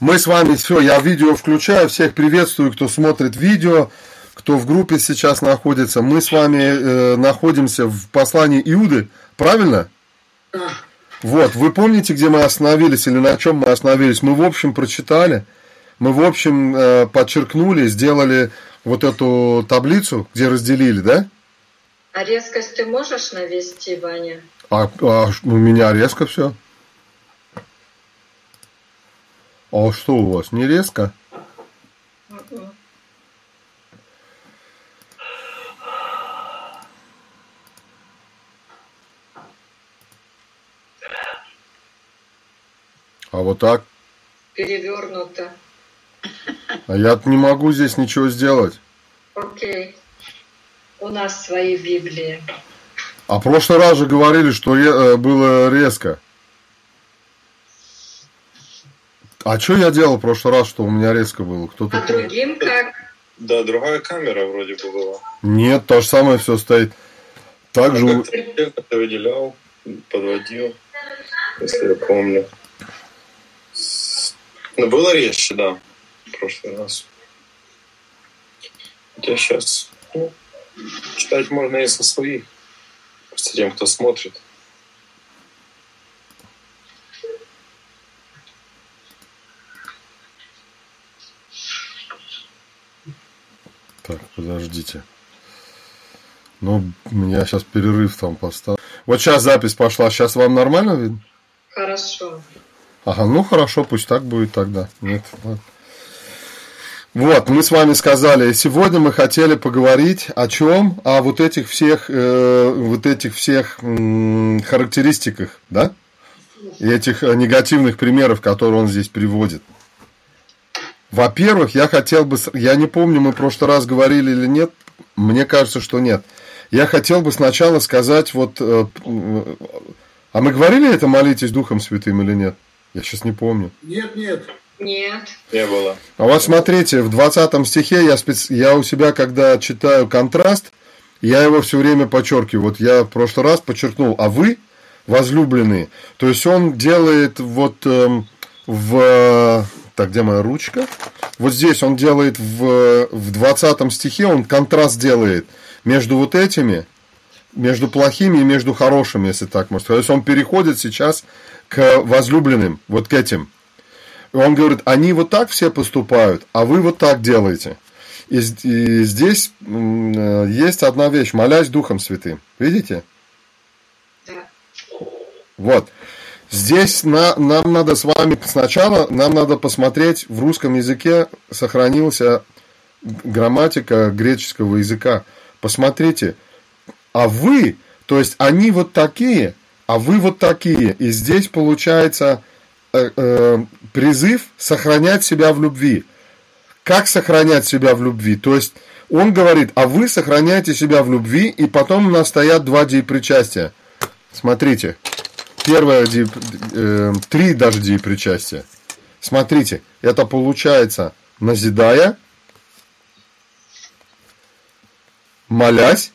Мы с вами, все, я видео включаю, всех приветствую, кто смотрит видео, кто в группе сейчас находится. Мы с вами э, находимся в послании Иуды, правильно? Да. Вот, вы помните, где мы остановились или на чем мы остановились? Мы, в общем, прочитали, мы, в общем, э, подчеркнули, сделали вот эту таблицу, где разделили, да? А резкость ты можешь навести, Ваня? А, а у меня резко все. А что у вас, не резко? А вот так? Перевернуто. А я не могу здесь ничего сделать. Окей. У нас свои Библии. А в прошлый раз же говорили, что э, было резко. А что я делал в прошлый раз, что у меня резко было? Кто-то... А другим как? Да, другая камера вроде бы была. Нет, то же самое все стоит. Так же... у- Я как-то выделял, подводил, если я помню. С- Ну, было резче, да, в прошлый раз. Хотя сейчас ну, читать можно и со своих. Просто тем, кто смотрит. Так, подождите. Ну, я сейчас перерыв там поставлю. Вот сейчас запись пошла. Сейчас вам нормально видно? Хорошо. Ага, ну хорошо, пусть так будет тогда. Нет, ладно. Вот, мы с вами сказали, сегодня мы хотели поговорить о чем? О вот этих всех, э, вот этих всех м, характеристиках, да? И этих э, негативных примеров, которые он здесь приводит. Во-первых, я хотел бы, я не помню, мы в прошлый раз говорили или нет, мне кажется, что нет. Я хотел бы сначала сказать вот, э, м, а мы говорили это молитесь Духом Святым или нет? Я сейчас не помню. Нет, нет. Нет. Не было. А вот смотрите, в 20 стихе я, спец... я у себя, когда читаю контраст, я его все время подчеркиваю. Вот я в прошлый раз подчеркнул, а вы возлюбленные. То есть он делает вот эм, в... Так, где моя ручка? Вот здесь он делает в, в 20 стихе, он контраст делает между вот этими, между плохими и между хорошими, если так можно сказать. То есть он переходит сейчас к возлюбленным, вот к этим. И он говорит, они вот так все поступают, а вы вот так делаете. И, и здесь э, есть одна вещь, молясь Духом Святым. Видите? Да. Вот. Здесь на, нам надо с вами сначала, нам надо посмотреть, в русском языке сохранился грамматика греческого языка. Посмотрите, а вы, то есть они вот такие, а вы вот такие. И здесь получается э, э, призыв сохранять себя в любви. Как сохранять себя в любви? То есть он говорит, а вы сохраняете себя в любви, и потом у нас стоят два деепричастия. Смотрите, первое ди- э, три даже деепричастия. Смотрите, это получается назидая, молясь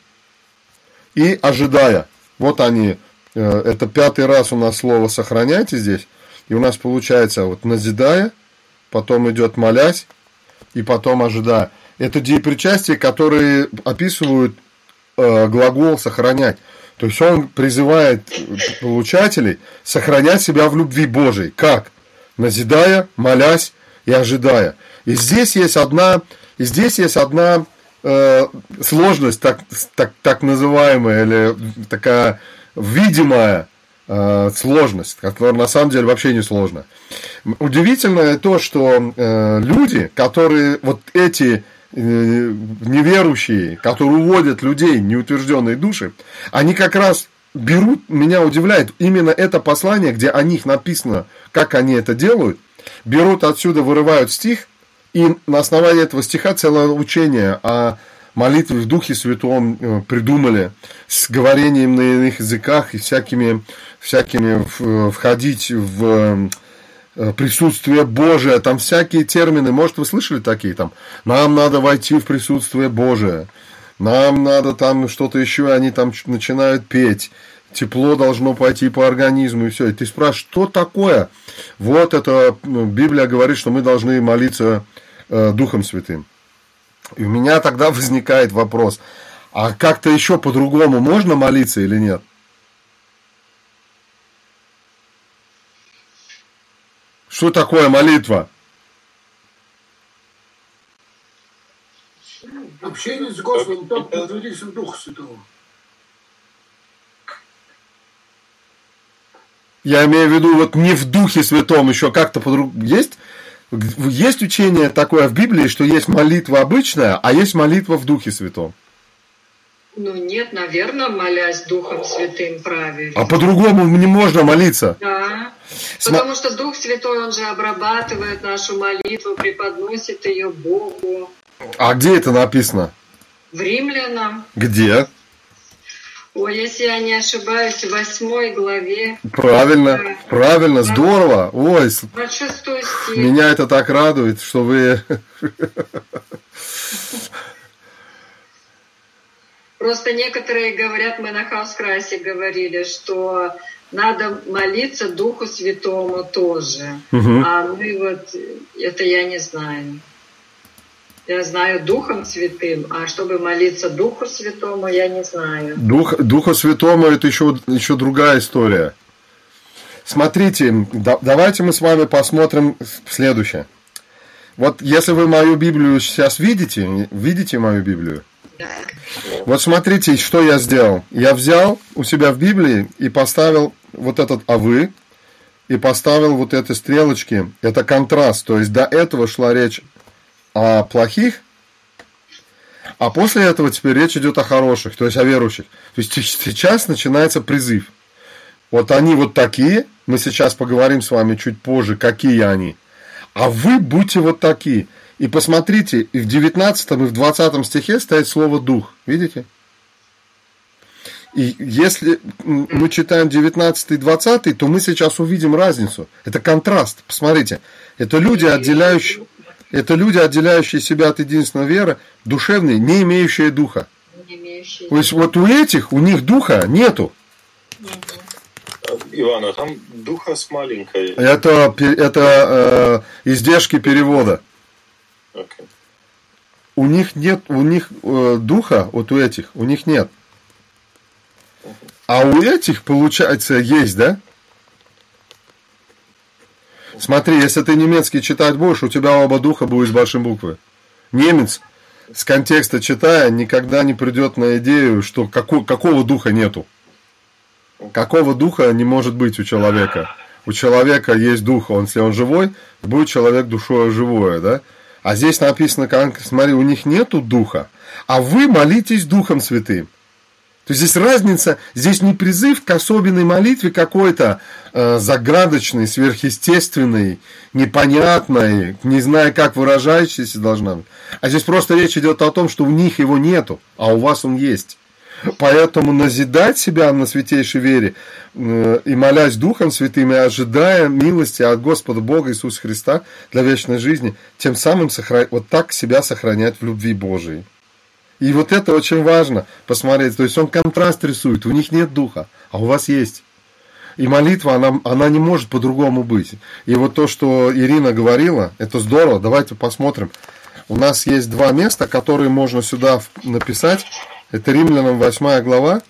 и ожидая. Вот они, э, это пятый раз у нас слово сохраняйте здесь. И у нас получается вот назидая, потом идет молясь, и потом ожидая. Это деепричастия, которые описывают э, глагол сохранять. То есть он призывает получателей сохранять себя в любви Божией. Как? Назидая, молясь и ожидая. И здесь есть одна, и здесь есть одна э, сложность, так, так, так называемая, или такая видимая э, сложность, которая на самом деле вообще не сложна. Удивительное то, что э, люди, которые вот эти э, неверующие, которые уводят людей, неутвержденные души, они как раз берут, меня удивляет, именно это послание, где о них написано, как они это делают, берут отсюда, вырывают стих, и на основании этого стиха целое учение о молитве в Духе Святом э, придумали с говорением на иных языках и всякими, всякими в- входить в э, присутствие Божие, там всякие термины, может, вы слышали такие там, нам надо войти в присутствие Божие, нам надо там что-то еще, они там начинают петь, тепло должно пойти по организму и все. И ты спрашиваешь, что такое? Вот это ну, Библия говорит, что мы должны молиться э, Духом Святым. И у меня тогда возникает вопрос, а как-то еще по-другому можно молиться или нет? Что такое молитва? Общение с Господом, так подводиться в Духа Святого. Я имею в виду, вот не в Духе Святом еще как-то по-другому. Есть, есть учение такое в Библии, что есть молитва обычная, а есть молитва в Духе Святом. Ну нет, наверное, молясь Духом Святым правильно. А по-другому не можно молиться. Да. Потому что Дух Святой, Он же обрабатывает нашу молитву, преподносит ее Богу. А где это написано? В Римлянам. Где? Ой, если я не ошибаюсь, в восьмой главе. Правильно, Да. правильно, здорово. Ой, с- 26 стих. меня это так радует, что вы... Просто некоторые говорят, мы на Хаускрасе говорили, что надо молиться Духу Святому тоже. Мгм. А мы вот, это я не знаю. Я знаю Духом Святым, а чтобы молиться Духу Святому, я не знаю. Дух, Духа Святому это еще, еще другая история. Смотрите, да- давайте мы с вами посмотрим следующее. Вот если вы мою Библию сейчас видите, видите мою Библию? Вот смотрите, что я сделал. Я взял у себя в Библии и поставил вот этот «авы», и поставил вот эти стрелочки. Это контраст. То есть до этого шла речь о плохих, а после этого теперь речь идет о хороших, то есть о верующих. То есть сейчас начинается призыв. Вот они вот такие, мы сейчас поговорим с вами чуть позже, какие они. А вы будьте вот такие. И посмотрите, и в 19 и в 20 стихе стоит слово «дух». Видите? И если мы читаем 19 и 20, то мы сейчас увидим разницу. Это контраст. Посмотрите. Это люди, отделяющие, это люди, отделяющие себя от единственной веры, душевные, не имеющие духа. Не имеющие- То есть вот у этих, у них духа нету. Иван, а там духа с маленькой. Это, это э, издержки перевода. Окей. У них нет, у них э, духа, вот у этих, у них нет. А у этих, получается, есть, да? Смотри, если ты немецкий читать будешь, у тебя оба духа будут с большой буквы. Немец с контекста читая никогда не придет на идею, что како- какого духа нету. Какого духа не может быть у человека? У человека есть дух, он, если он живой, будет человек душой живое, да? А здесь написано, смотри, у них нету духа, а вы молитесь Духом Святым. То есть здесь разница, здесь не призыв к особенной молитве какой-то э, загадочной, сверхъестественной, непонятной, не зная, как выражающейся должна быть. А здесь просто речь идет о том, что у них его нету, а у вас он есть. Поэтому назидать себя на святейшей вере э, и молясь Духом Святым и ожидая милости от Господа Бога Иисуса Христа для вечной жизни, тем самым сохра- вот так себя сохранять в любви Божией. И вот это очень важно посмотреть. То есть он контраст рисует. У них нет духа, а у вас есть. И молитва, она, она не может по-другому быть. И вот то, что Ирина говорила, это здорово. Давайте посмотрим. У нас есть два места, которые можно сюда написать. Это Римлянам 8 глава.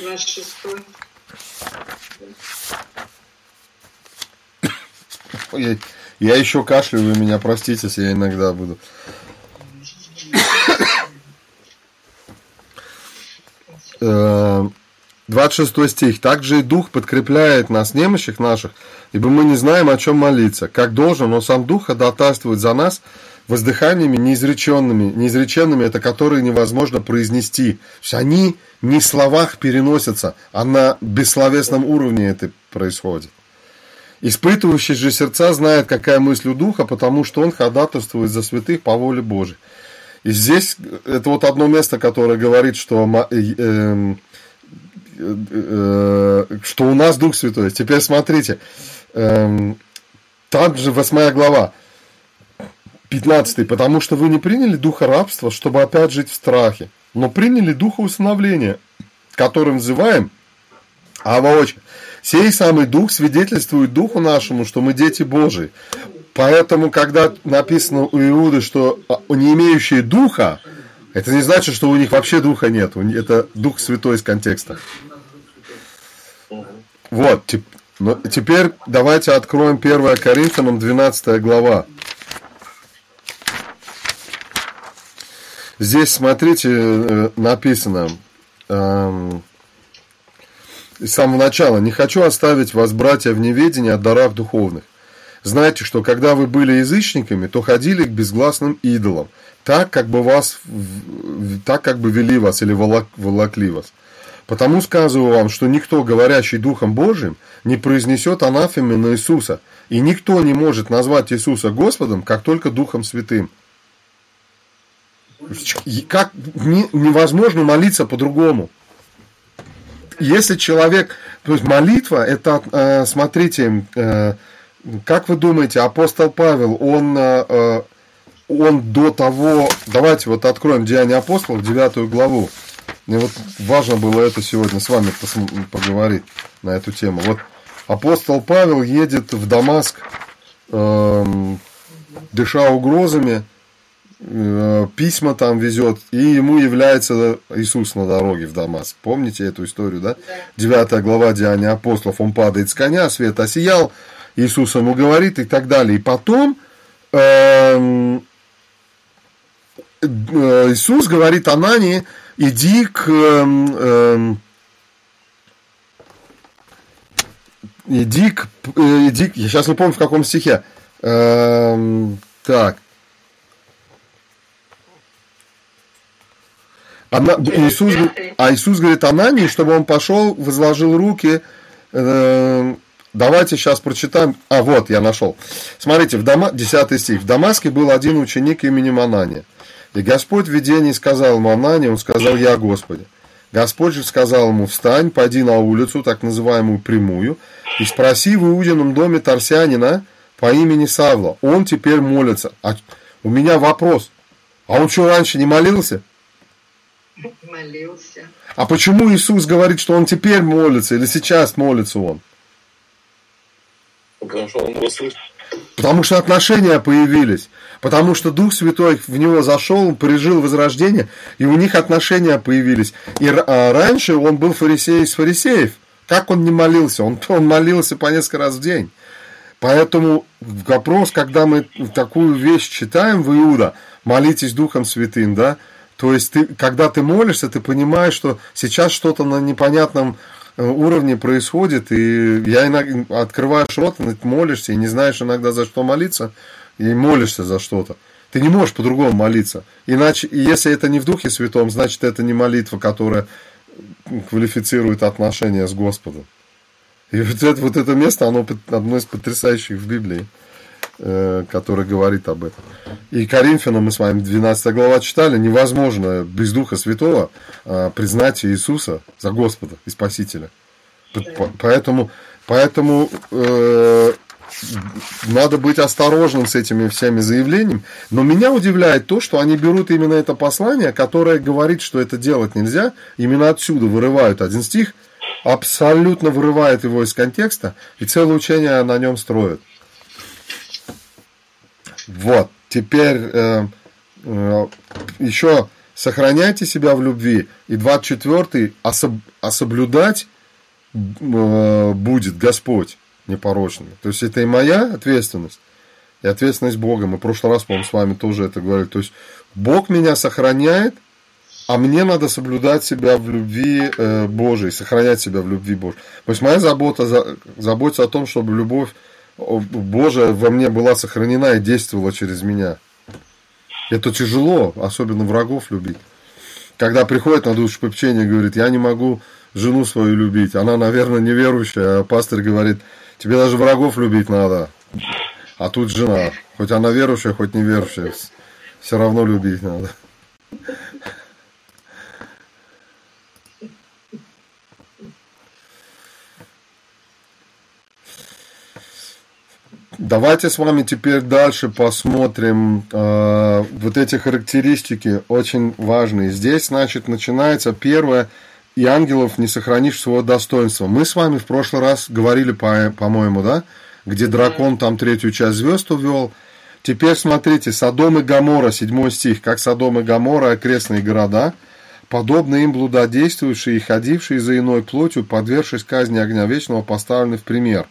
26 Я, я еще кашляю, вы меня простите, если я иногда буду. Э, 26 стих. «Также и Дух подкрепляет нас, немощих наших, ибо мы не знаем, о чем молиться. Как должен, но сам Дух ходатайствует за нас воздыханиями неизреченными. Неизреченными – это которые невозможно произнести. То есть они не в словах переносятся, а на бессловесном уровне это происходит. Испытывающий же сердца знает, какая мысль у Духа, потому что он ходатайствует за святых по воле Божией. И здесь это вот одно место, которое говорит, что, э, эм, э, э, что у нас Дух Святой. Теперь смотрите, там же 8 глава, 15. «Потому что вы не приняли духа рабства, чтобы опять жить в страхе, но приняли духа усыновления, которым взываем, а воочию. Сей самый Дух свидетельствует Духу нашему, что мы дети Божии. Поэтому, когда написано у Иуды, что а, не имеющие Духа, это не значит, что у них вообще Духа нет. Это Дух Святой из контекста. Вот, теперь давайте откроем 1 Коринфянам 12 глава. Здесь, смотрите, э, написано эм, с самого начала. «Не хочу оставить вас, братья, в неведении о дарах духовных. Знайте, что когда вы были язычниками, то ходили к безгласным идолам, так, как бы, вас, так, как бы вели вас или волокли вас. Потому сказываю вам, что никто, говорящий Духом Божиим, не произнесет анафемы на Иисуса, и никто не может назвать Иисуса Господом, как только Духом Святым. Как невозможно молиться по-другому. Если человек, то есть молитва, это, э, смотрите, э, как вы думаете, апостол Павел, он, э, он до того, давайте вот откроем Деяния апостолов, 9 главу. Мне вот важно было это сегодня с вами поговорить на эту тему. Вот апостол Павел едет в Дамаск, эм, дыша угрозами, письма там везет, и ему является Иисус на дороге в Дамаск. Помните эту историю, да? Девятая глава Деяния апостолов, он падает с коня, свет осиял, Иисус ему говорит и так далее. И потом эм, э, Иисус говорит Анании, иди к эм, эм, иди к, э, иди, я сейчас не помню в каком стихе, так, Она, Иисус, а Иисус говорит Анании, чтобы он пошел, возложил руки. Э, давайте сейчас прочитаем. А, вот, я нашел. Смотрите, в Дама, 10 стих. В Дамаске был один ученик именем Анания. И Господь в видении сказал ему Анании, он сказал, я Господи. Господь же сказал ему, встань, пойди на улицу, так называемую прямую, и спроси в Иудином доме Тарсянина по имени Савла. Он теперь молится. А у меня вопрос. А он что, раньше не молился? Молился. А почему Иисус говорит, что он теперь молится, или сейчас молится он? Потому что он его слышит. Потому что отношения появились. Потому что Дух Святой в него зашел, пережил возрождение, и у них отношения появились. И а раньше он был фарисей из фарисеев. Как он не молился? Он, он молился по несколько раз в день. Поэтому вопрос, когда мы такую вещь читаем в Иуда, молитесь Духом Святым, да, то есть, ты, когда ты молишься, ты понимаешь, что сейчас что-то на непонятном э, уровне происходит, и я иногда открываешь рот, молишься, и не знаешь иногда за что молиться, и молишься за что-то. Ты не можешь по-другому молиться. Иначе, и если это не в Духе Святом, значит, это не молитва, которая квалифицирует отношения с Господом. И вот это, вот это место, оно одно из потрясающих в Библии. Э, который говорит об этом. И Коринфянам мы с вами 12 глава читали, невозможно без Духа Святого э, признать Иисуса за Господа и Спасителя. Поэтому, поэтому э, надо быть осторожным с этими всеми заявлениями. Но меня удивляет то, что они берут именно это послание, которое говорит, что это делать нельзя, именно отсюда вырывают один стих, абсолютно вырывает его из контекста, и целое учение на нем строят. Вот, теперь э, э, еще сохраняйте себя в любви. И 24-й, особ, особлюдать э, будет Господь непорочный. То есть это и моя ответственность, и ответственность Бога. Мы в прошлый раз, по-моему, с вами тоже это говорили. То есть Бог меня сохраняет, а мне надо соблюдать себя в любви э, Божией, сохранять себя в любви Божией. То есть моя забота, за, заботиться о том, чтобы любовь Божия во мне была сохранена и действовала через меня. Это тяжело, особенно врагов любить. Когда приходит на душу попечение и говорит, я не могу жену свою любить, она, наверное, неверующая, а пастор говорит, тебе даже врагов любить надо, а тут жена, хоть она верующая, хоть неверующая, все равно любить надо. Давайте с вами теперь дальше посмотрим э, вот эти характеристики, очень важные. Здесь, значит, начинается первое, и ангелов не сохранишь своего достоинства. Мы с вами в прошлый раз говорили, по- по-моему, да, где дракон там третью часть звезд увел. Теперь смотрите, Содом и Гамора, 7 стих, как Содом и Гамора, окрестные города, подобно им блудодействующие и ходившие за иной плотью, подвергшись казни огня вечного, поставлены в пример.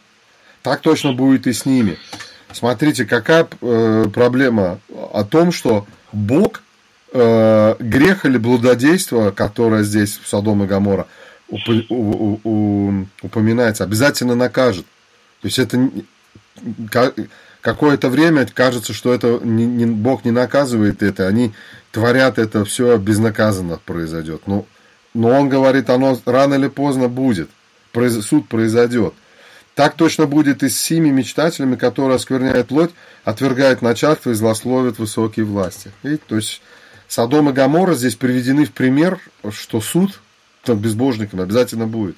Так точно будет и с ними. Смотрите, какая э, проблема о том, что Бог э, грех или блудодейство, которое здесь в Содом и Гамора уп- у- у- упоминается, обязательно накажет. То есть это какое-то время кажется, что это не, не- Бог не наказывает это, они творят это все безнаказанно произойдет. Но, но он говорит, оно рано или поздно будет, произ- суд произойдет. Так точно будет и с сими мечтателями, которые оскверняют плоть, отвергают начальство и злословят высокие власти. Видите, то есть Содом и Гамора здесь приведены в пример, что суд над безбожниками обязательно будет.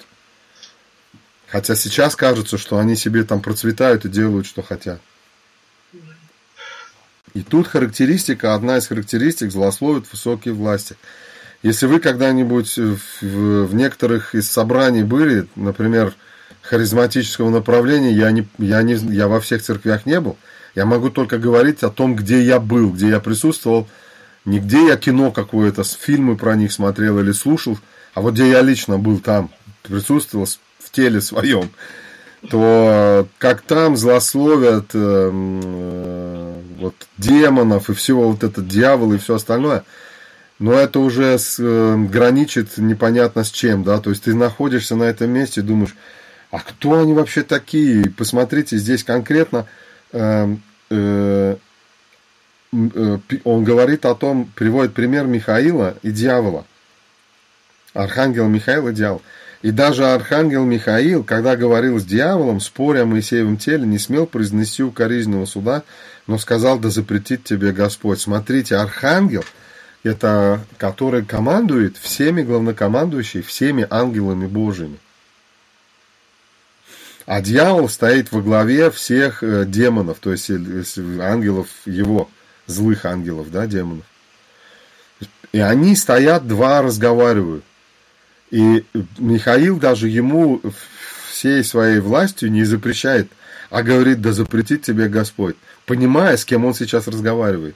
Хотя сейчас кажется, что они себе там процветают и делают, что хотят. И тут характеристика, одна из характеристик, злословит высокие власти. Если вы когда-нибудь в- в некоторых из собраний были, например, харизматического направления, я, не, я, не, я во всех церквях не был, я могу только говорить о том, где я был, где я присутствовал, не где я кино какое-то, фильмы про них смотрел или слушал, а вот где я лично был там, присутствовал в теле своем, то как там злословят эм, э, вот демонов и всего вот этот дьявол и все остальное, но это уже с, э, граничит непонятно с чем, да, то есть ты находишься на этом месте и думаешь, а кто они вообще такие? Посмотрите, здесь конкретно э, э, пи- он говорит о том, приводит пример Михаила и дьявола. Архангел Михаил и дьявол. И даже архангел Михаил, когда говорил с дьяволом, споря о Моисеевом теле, не смел произнести укоризненного суда, но сказал, да запретит тебе Господь. Смотрите, архангел, это который командует всеми главнокомандующими, всеми ангелами Божьими. А дьявол стоит во главе всех э, демонов, то есть э, ангелов его, злых ангелов, да, демонов. И они стоят, два разговаривают. И Михаил даже ему всей своей властью не запрещает, а говорит, да запретит тебе Господь, понимая, с кем он сейчас разговаривает.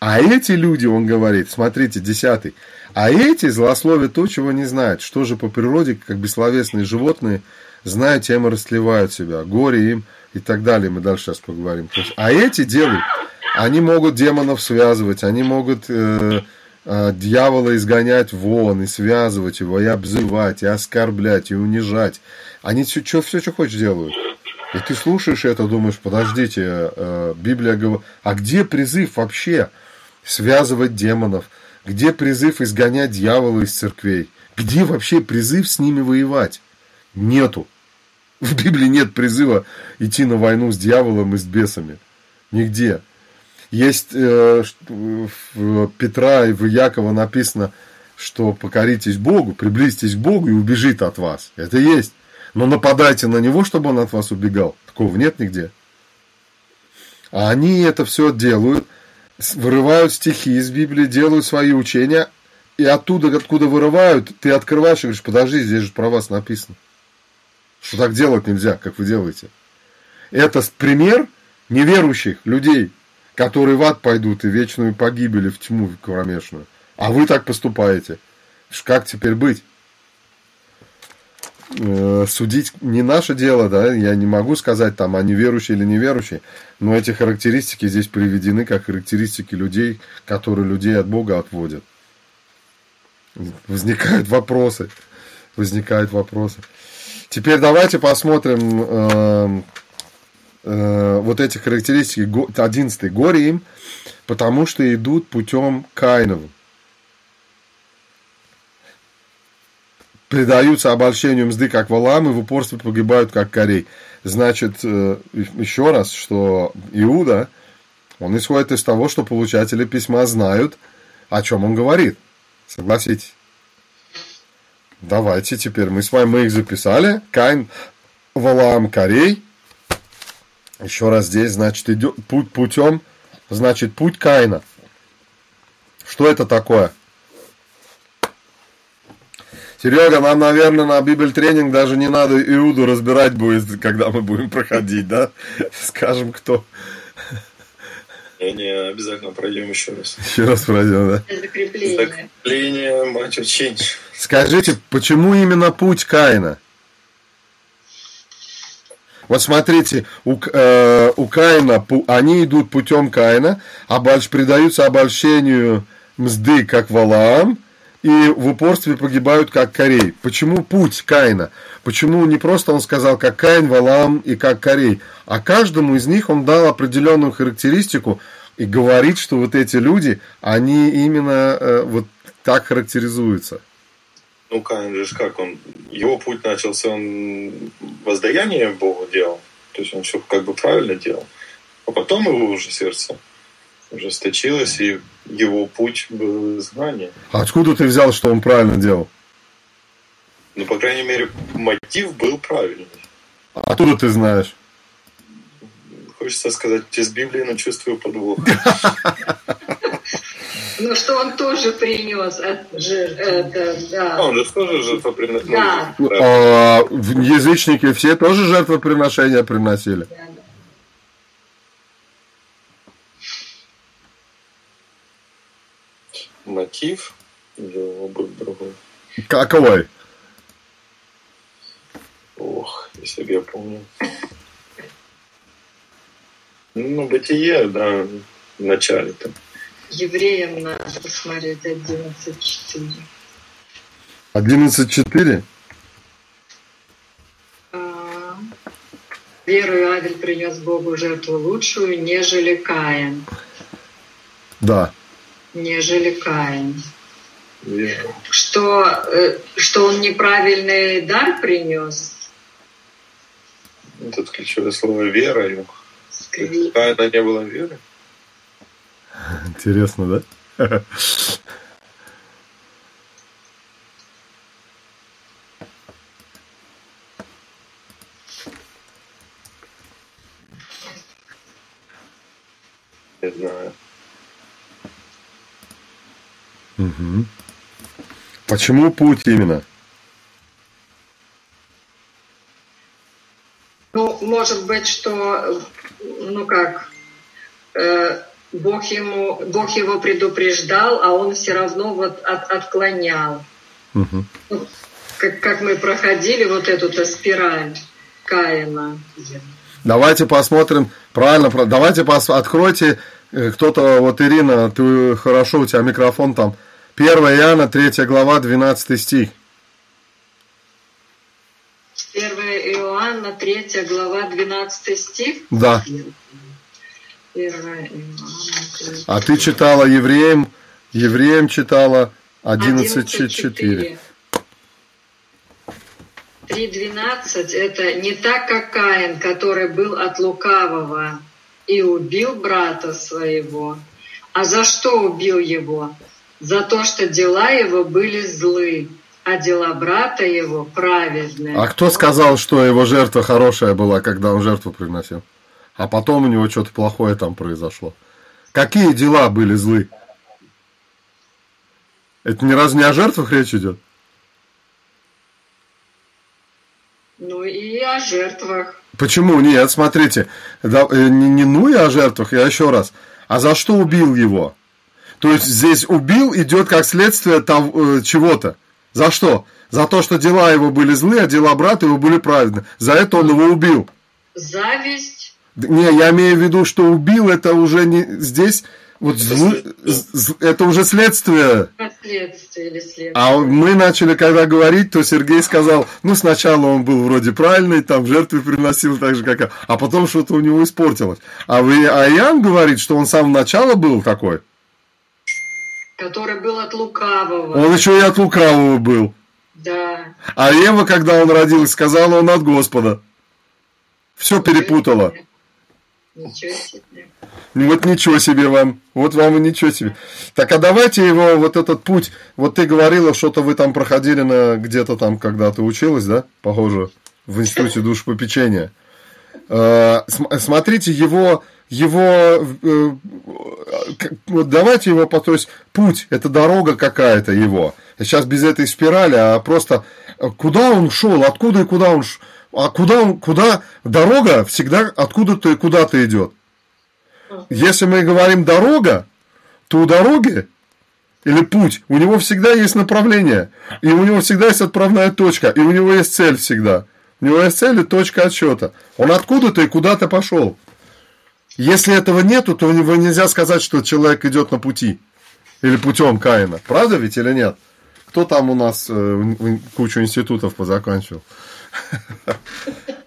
А эти люди, он говорит, смотрите, десятый, а эти злословят то, чего не знают. Что же по природе, как бессловесные животные, знают, тем и растлевают себя. Горе им и так далее. Мы дальше сейчас поговорим. А эти делают, они могут демонов связывать, они могут э, э, дьявола изгонять вон и связывать его, и обзывать, и оскорблять, и унижать. Они все, что, все, что хочешь, делают. И ты слушаешь это, думаешь, подождите, э, Библия говорит, а где призыв вообще связывать демонов? Где призыв изгонять дьявола из церквей? Где вообще призыв с ними воевать? Нету. В Библии нет призыва идти на войну с дьяволом и с бесами. Нигде. Есть э, в Петра и в Якова написано, что покоритесь Богу, приблизьтесь к Богу и убежит от вас. Это есть. Но нападайте на него, чтобы он от вас убегал. Такого нет нигде. А они это все делают, вырывают стихи из Библии, делают свои учения, и оттуда, откуда вырывают, ты открываешь и говоришь, подожди, здесь же про вас написано. Что так делать нельзя, как вы делаете. Это пример неверующих людей, которые в ад пойдут и вечную погибель и в тьму кромешную. А вы так поступаете. Как теперь быть? Э, Судить не наше дело, да, я не могу сказать, там, они верующие или неверующие, но эти характеристики здесь приведены как характеристики людей, которые людей от Бога отводят. Возникают вопросы. Возникают вопросы. Теперь давайте посмотрим э, э, вот эти характеристики. Го- 11. Горе им, потому что идут путем Каиновым. предаются обольщению мзды, как валам, и в упорстве погибают, как корей. Значит, э, еще раз, что Иуда, он исходит из того, что получатели письма знают, о чем он говорит. Согласитесь? Давайте теперь, мы с вами мы их записали. Кайн, Валаам, Корей. Еще раз здесь, значит, идет путь путем, значит, путь Каина. Что это такое? Серега, нам, наверное, на Бибель тренинг даже не надо Иуду разбирать будет, когда мы будем проходить, да? Скажем, кто. Не, не, обязательно пройдем еще раз. Еще раз пройдем, да? Закрепление. Закрепление, мать учень. Скажите, почему именно путь Каина? Вот смотрите, у, э, у Каина, они идут путем Каина, обольщ, предаются обольщению мзды, как Валаам, и в упорстве погибают, как Корей. Почему путь Каина? Почему не просто он сказал, как Каин, Валаам и как Корей, а каждому из них он дал определенную характеристику и говорит, что вот эти люди, они именно э, вот так характеризуются. Ну, Каин же как он, его путь начался, он воздаяние Богу делал, то есть он все как бы правильно делал, а потом его уже сердце ужесточилось, и его путь был изгнание. А откуда ты взял, что он правильно делал? Ну, по крайней мере, мотив был правильный. А откуда ты знаешь? Хочется сказать, из Библии, но чувствую подвох. Ну, что он тоже принес. Это, да. А, он же тоже жертвоприносил. Да. А, язычники все тоже жертвоприношения приносили. Да, да. мотив его был другой. Какой? Ох, если бы я помню. Ну, бытие, да, в начале там. Евреям надо посмотреть 11.4. 11.4? А, верую Авель принес Богу жертву лучшую, нежели Каин. Да нежели Каин. Что, э, что он неправильный дар принес? Тут ключевое слово вера. Каина не было веры. Интересно, да? Не знаю. Угу. Почему путь именно? Ну, может быть, что, ну как, э, Бог, ему, Бог его предупреждал, а он все равно вот от, отклонял. Угу. Как, как мы проходили вот эту-то спираль Каина. Давайте посмотрим, правильно, давайте пос, откройте Э, кто-то, вот Ирина, ты хорошо, у тебя микрофон там. 1 Иоанна, 3 глава, 12 стих. 1 Иоанна, 3 глава, 12 стих? Да. 1 Иоанна, 3. А ты читала евреям, евреям читала 11.4. 3.12 это не так, как Каин, который был от лукавого, и убил брата своего. А за что убил его? За то, что дела его были злы, а дела брата его праведные. А кто сказал, что его жертва хорошая была, когда он жертву приносил? А потом у него что-то плохое там произошло. Какие дела были злы? Это ни разу не о жертвах речь идет? Ну и о жертвах. Почему? Нет, смотрите, да, э, не, не ну и о жертвах, я еще раз. А за что убил его? То есть здесь убил идет как следствие того, э, чего-то. За что? За то, что дела его были злые, а дела брата его были праведны. За это он его убил. Зависть? Не, я имею в виду, что убил это уже не здесь вот зл... это уже следствие. Следствие или следствие. А мы начали, когда говорить, то Сергей сказал, ну, сначала он был вроде правильный, там жертвы приносил так же, как... А потом что-то у него испортилось. А, вы, а Ян говорит, что он с самого начала был такой. Который был от лукавого. Он еще и от лукавого был. Да. А Ева, когда он родился, сказала, он от Господа. Все перепутала. Ничего себе. Ну вот ничего себе вам. Вот вам и ничего себе. Так а давайте его, вот этот путь, вот ты говорила, что-то вы там проходили на где-то там, когда ты училась, да, похоже, в институте душепопечения. Э, смотрите, его, его э, вот давайте его, то есть путь, это дорога какая-то его. Сейчас без этой спирали, а просто э, куда он шел, откуда и куда он шел. А куда, куда дорога всегда откуда-то и куда-то идет. Если мы говорим дорога, то у дороги или путь, у него всегда есть направление, и у него всегда есть отправная точка, и у него есть цель всегда. У него есть цель и точка отсчета. Он откуда-то и куда-то пошел. Если этого нету, то его нельзя сказать, что человек идет на пути. Или путем Каина. Правда ведь или нет? Кто там у нас э, кучу институтов позаканчивал?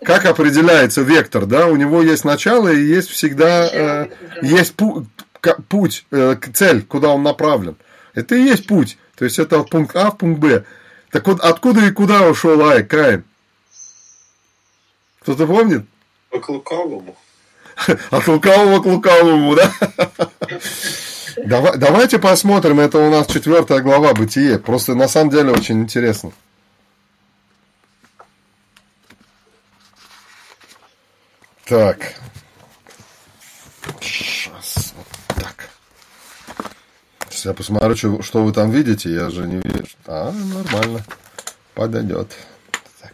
Как определяется вектор, да? У него есть начало и есть всегда э, есть пу- путь, э, цель, куда он направлен. Это и есть путь. То есть это пункт А в пункт Б. Так вот, откуда и куда ушел Ай, Каин? Кто-то помнит? К лукавому. От лукавого к лукавому, да? Давай, давайте посмотрим, это у нас четвертая глава Бытие. Просто на самом деле очень интересно. Так. Сейчас. Вот так. Сейчас я посмотрю, что, что вы там видите. Я же не вижу. А, нормально. Подойдет. Так.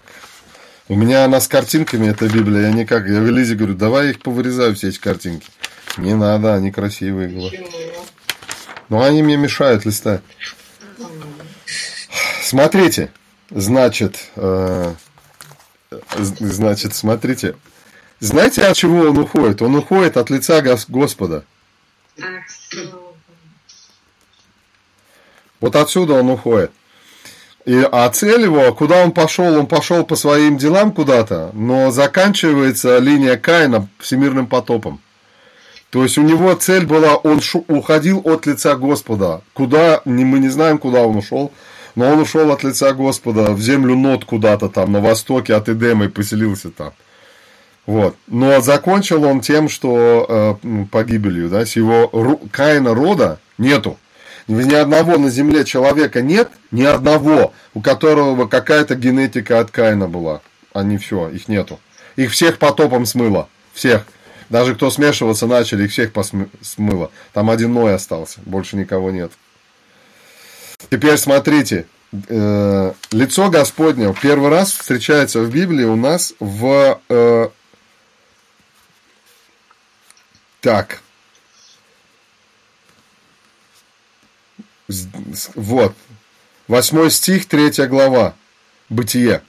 У меня она с картинками, эта Библия. Я никак. Я в Элизе говорю, давай их повырезаю, все эти картинки. Не надо, они красивые. Говорю. Но они мне мешают листать. Смотрите. Значит, э, значит, смотрите, знаете, от чего он уходит? Он уходит от лица Господа. Вот отсюда он уходит. И, а цель его, куда он пошел, он пошел по своим делам куда-то, но заканчивается линия Каина всемирным потопом. То есть у него цель была, он шу, уходил от лица Господа. Куда, не, мы не знаем, куда он ушел, но он ушел от лица Господа в землю Нот куда-то там, на востоке от Эдема и поселился там. Вот. Но закончил он тем, что э, погибелью, да, с его ру, Каина рода нету. Ни одного на земле человека нет, ни одного, у которого какая-то генетика от Каина была. Они все, их нету. Их всех потопом смыло. Всех. Даже кто смешиваться начали, их всех смыло. Там один Ной остался, больше никого нет. Теперь смотрите, э, лицо Господне первый раз встречается в Библии у нас в э, Так. Вот. Восьмой стих, третья глава. Бытие.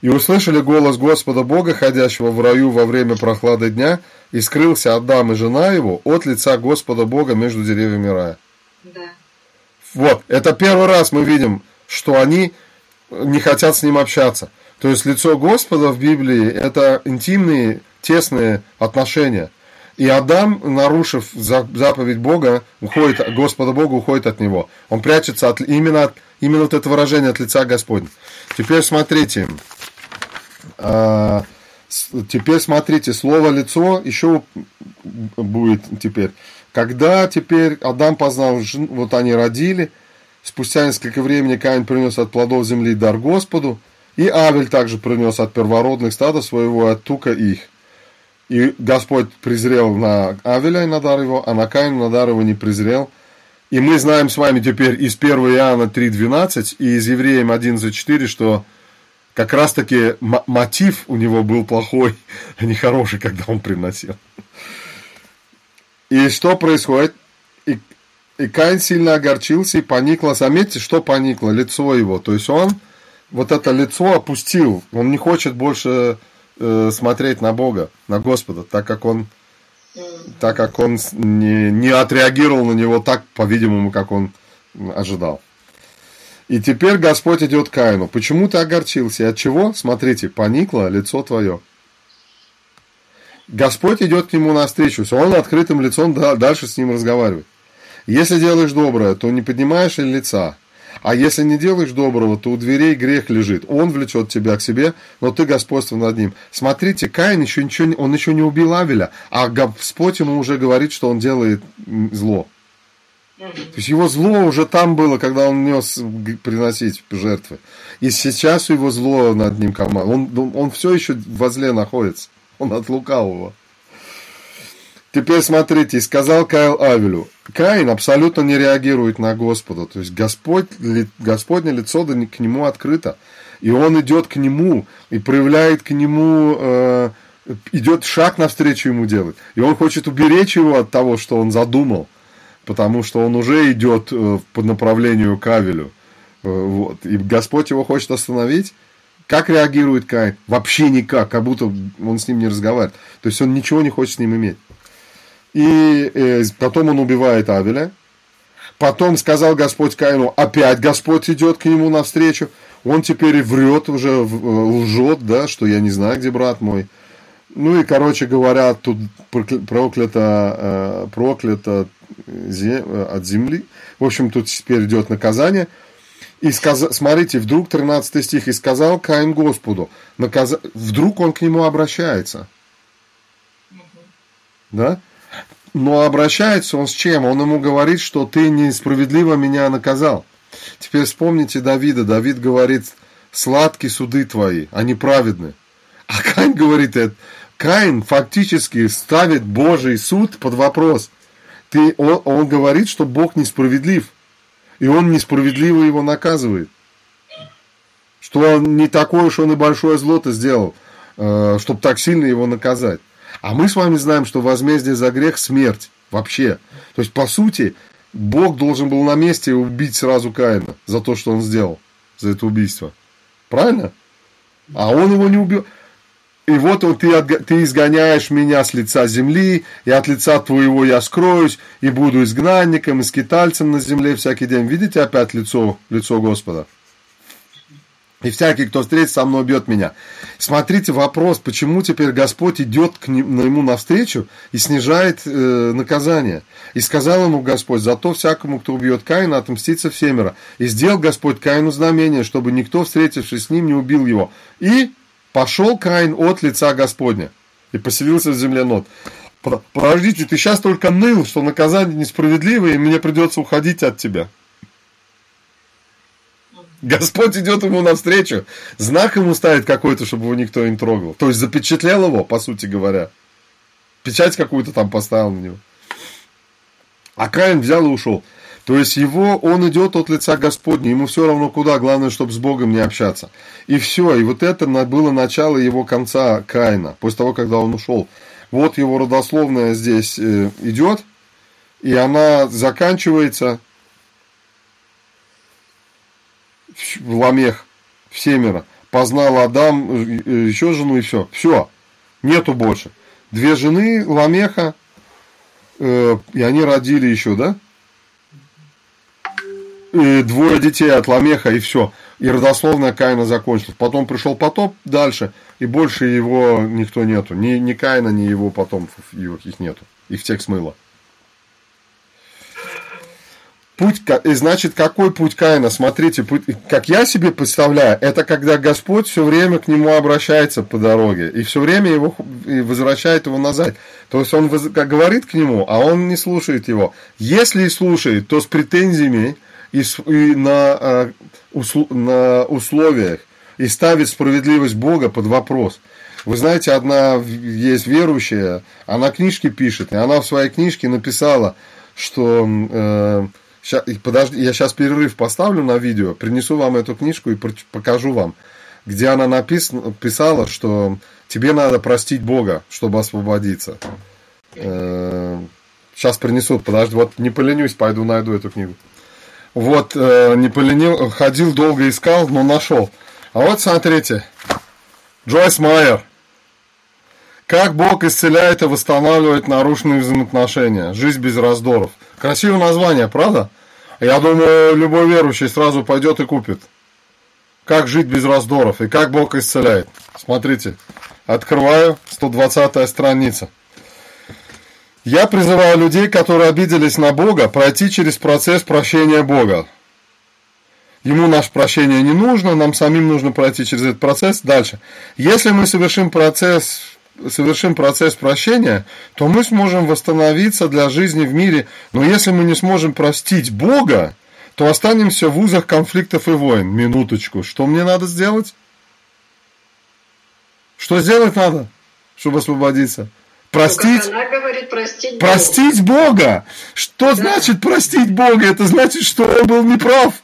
«И услышали голос Господа Бога, ходящего в раю во время прохлады дня, и скрылся Адам и жена его от лица Господа Бога между деревьями рая». Да. Вот, это первый раз мы видим, что они не хотят с ним общаться. То есть лицо Господа в Библии – это интимные, тесные отношения – и Адам, нарушив заповедь Бога, уходит, Господа Бога уходит от него. Он прячется от, именно, от, именно вот это выражение от лица Господня. Теперь смотрите. А, теперь смотрите, слово лицо еще будет теперь. Когда теперь Адам познал, вот они родили, спустя несколько времени Каин принес от плодов земли дар Господу, и Авель также принес от первородных стада своего, от тука их. И Господь презрел на Авеля и на дар его, а на Каина на дар его не презрел. И мы знаем с вами теперь из 1 Иоанна 3.12 и из Евреям 11.4, что как раз таки мотив у него был плохой, а не хороший, когда он приносил. И что происходит? И, и Каин сильно огорчился и поникло. Заметьте, что поникло? Лицо его. То есть он вот это лицо опустил. Он не хочет больше э, смотреть на Бога, на Господа, так как он, так как он не, не отреагировал на него так, по-видимому, как он ожидал. И теперь Господь идет к Каину. Почему ты огорчился? И от чего? Смотрите, поникло лицо твое. Господь идет к нему навстречу, он открытым лицом дальше с ним разговаривает. Если делаешь доброе, то не поднимаешь ли лица, а если не делаешь доброго, то у дверей грех лежит. Он влечет тебя к себе, но ты господство над ним. Смотрите, Каин еще ничего, он еще не убил Авеля, а Господь ему уже говорит, что он делает зло. То есть его зло уже там было, когда он нес приносить жертвы. И сейчас его зло над ним команда. Он, он все еще в зле находится. Он от лукавого. Теперь смотрите, сказал Кайл Авелю. Каин абсолютно не реагирует на Господа. То есть Господь, Господне лицо да к нему открыто. И он идет к нему и проявляет к нему, э, идет шаг навстречу ему делать. И он хочет уберечь его от того, что он задумал. Потому что он уже идет э, по направлению к Авелю. Э, вот. И Господь его хочет остановить. Как реагирует Каин? Вообще никак, как будто он с ним не разговаривает. То есть он ничего не хочет с ним иметь. И э, потом он убивает Авеля. Потом сказал Господь Каину, опять Господь идет к нему навстречу. Он теперь врет уже, э, лжет, да, что я не знаю, где брат мой. Ну и, короче говоря, тут проклято, э, проклято от земли. В общем, тут теперь идет наказание. И сказ... смотрите, вдруг 13 стих, и сказал Каин Господу, наказ... вдруг он к нему обращается. Да? Но обращается он с чем? Он ему говорит, что ты несправедливо меня наказал. Теперь вспомните Давида. Давид говорит, сладкие суды твои, они праведны. А Каин говорит, это, Каин фактически ставит Божий суд под вопрос. Ты, он, он говорит, что Бог несправедлив. И он несправедливо его наказывает. Что он не такое уж он и большое зло-то сделал, э, чтобы так сильно его наказать. А мы с вами знаем, что возмездие за грех – смерть вообще. То есть, по сути, Бог должен был на месте убить сразу Каина за то, что он сделал, за это убийство. Правильно? А он его не убил. И вот он, ты, ты изгоняешь меня с лица земли, и от лица твоего я скроюсь, и буду изгнанником, и скитальцем на земле всякий день. Видите опять лицо, лицо Господа? И всякий, кто встретится со мной, убьет меня. Смотрите вопрос, почему теперь Господь идет к нему навстречу и снижает э, наказание. И сказал ему Господь, зато всякому, кто убьет Каина, отомстится всемеро. И сделал Господь Каину знамение, чтобы никто, встретившись с ним, не убил его. И пошел Каин от лица Господня и поселился в земле Нот. Подождите, ты сейчас только ныл, что наказание несправедливое, и мне придется уходить от тебя. Господь идет ему навстречу, знак ему ставит какой-то, чтобы его никто не трогал. То есть запечатлел его, по сути говоря. Печать какую-то там поставил на него. А Каин взял и ушел. То есть его, он идет от лица Господня, ему все равно куда, главное, чтобы с Богом не общаться. И все, и вот это было начало его конца Каина, после того, когда он ушел. Вот его родословная здесь э, идет, и она заканчивается в ламех, в семеро. Познал Адам э, э, еще жену и все. Все. Нету больше. Две жены Ламеха, э, и они родили еще, да? И двое детей от Ламеха, и все. И родословная Каина закончилась. Потом пришел потоп дальше, и больше его никто нету. Ни, ни Каина, ни его потомцев, их нету. Их всех смыло. Путь, значит, какой путь Каина? Смотрите, путь, как я себе представляю, это когда Господь все время к нему обращается по дороге и все время его и возвращает его назад. То есть он говорит к нему, а он не слушает его. Если и слушает, то с претензиями и, и на, а, на условиях и ставит справедливость Бога под вопрос. Вы знаете, одна есть верующая, она книжки пишет, и она в своей книжке написала, что э, Ща, подожди, я сейчас перерыв поставлю на видео, принесу вам эту книжку и покажу вам, где она написана, писала, что тебе надо простить Бога, чтобы освободиться. Сейчас э, принесу, подожди, вот не поленюсь, пойду найду эту книгу. Вот, э, не поленил, ходил, долго искал, но нашел. А вот смотрите, Джойс Майер. Как Бог исцеляет и восстанавливает нарушенные взаимоотношения. Жизнь без раздоров. Красивое название, правда? Я думаю, любой верующий сразу пойдет и купит. Как жить без раздоров и как Бог исцеляет. Смотрите, открываю 120 страница. Я призываю людей, которые обиделись на Бога, пройти через процесс прощения Бога. Ему наше прощение не нужно, нам самим нужно пройти через этот процесс. Дальше. Если мы совершим процесс совершим процесс прощения, то мы сможем восстановиться для жизни в мире. Но если мы не сможем простить Бога, то останемся в узах конфликтов и войн. Минуточку. Что мне надо сделать? Что сделать надо, чтобы освободиться? Простить, Ну, она говорит, простить, простить Бога. Что значит простить Бога? Это значит, что он был неправ.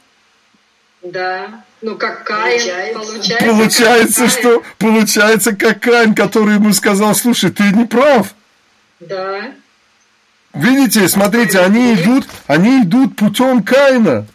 Бога. Да. Ну, как Каин, получается. Получается, как что Каин. получается, как Каин, который ему сказал, слушай, ты не прав. Да. Видите, смотрите, они идут, они идут путем Каина.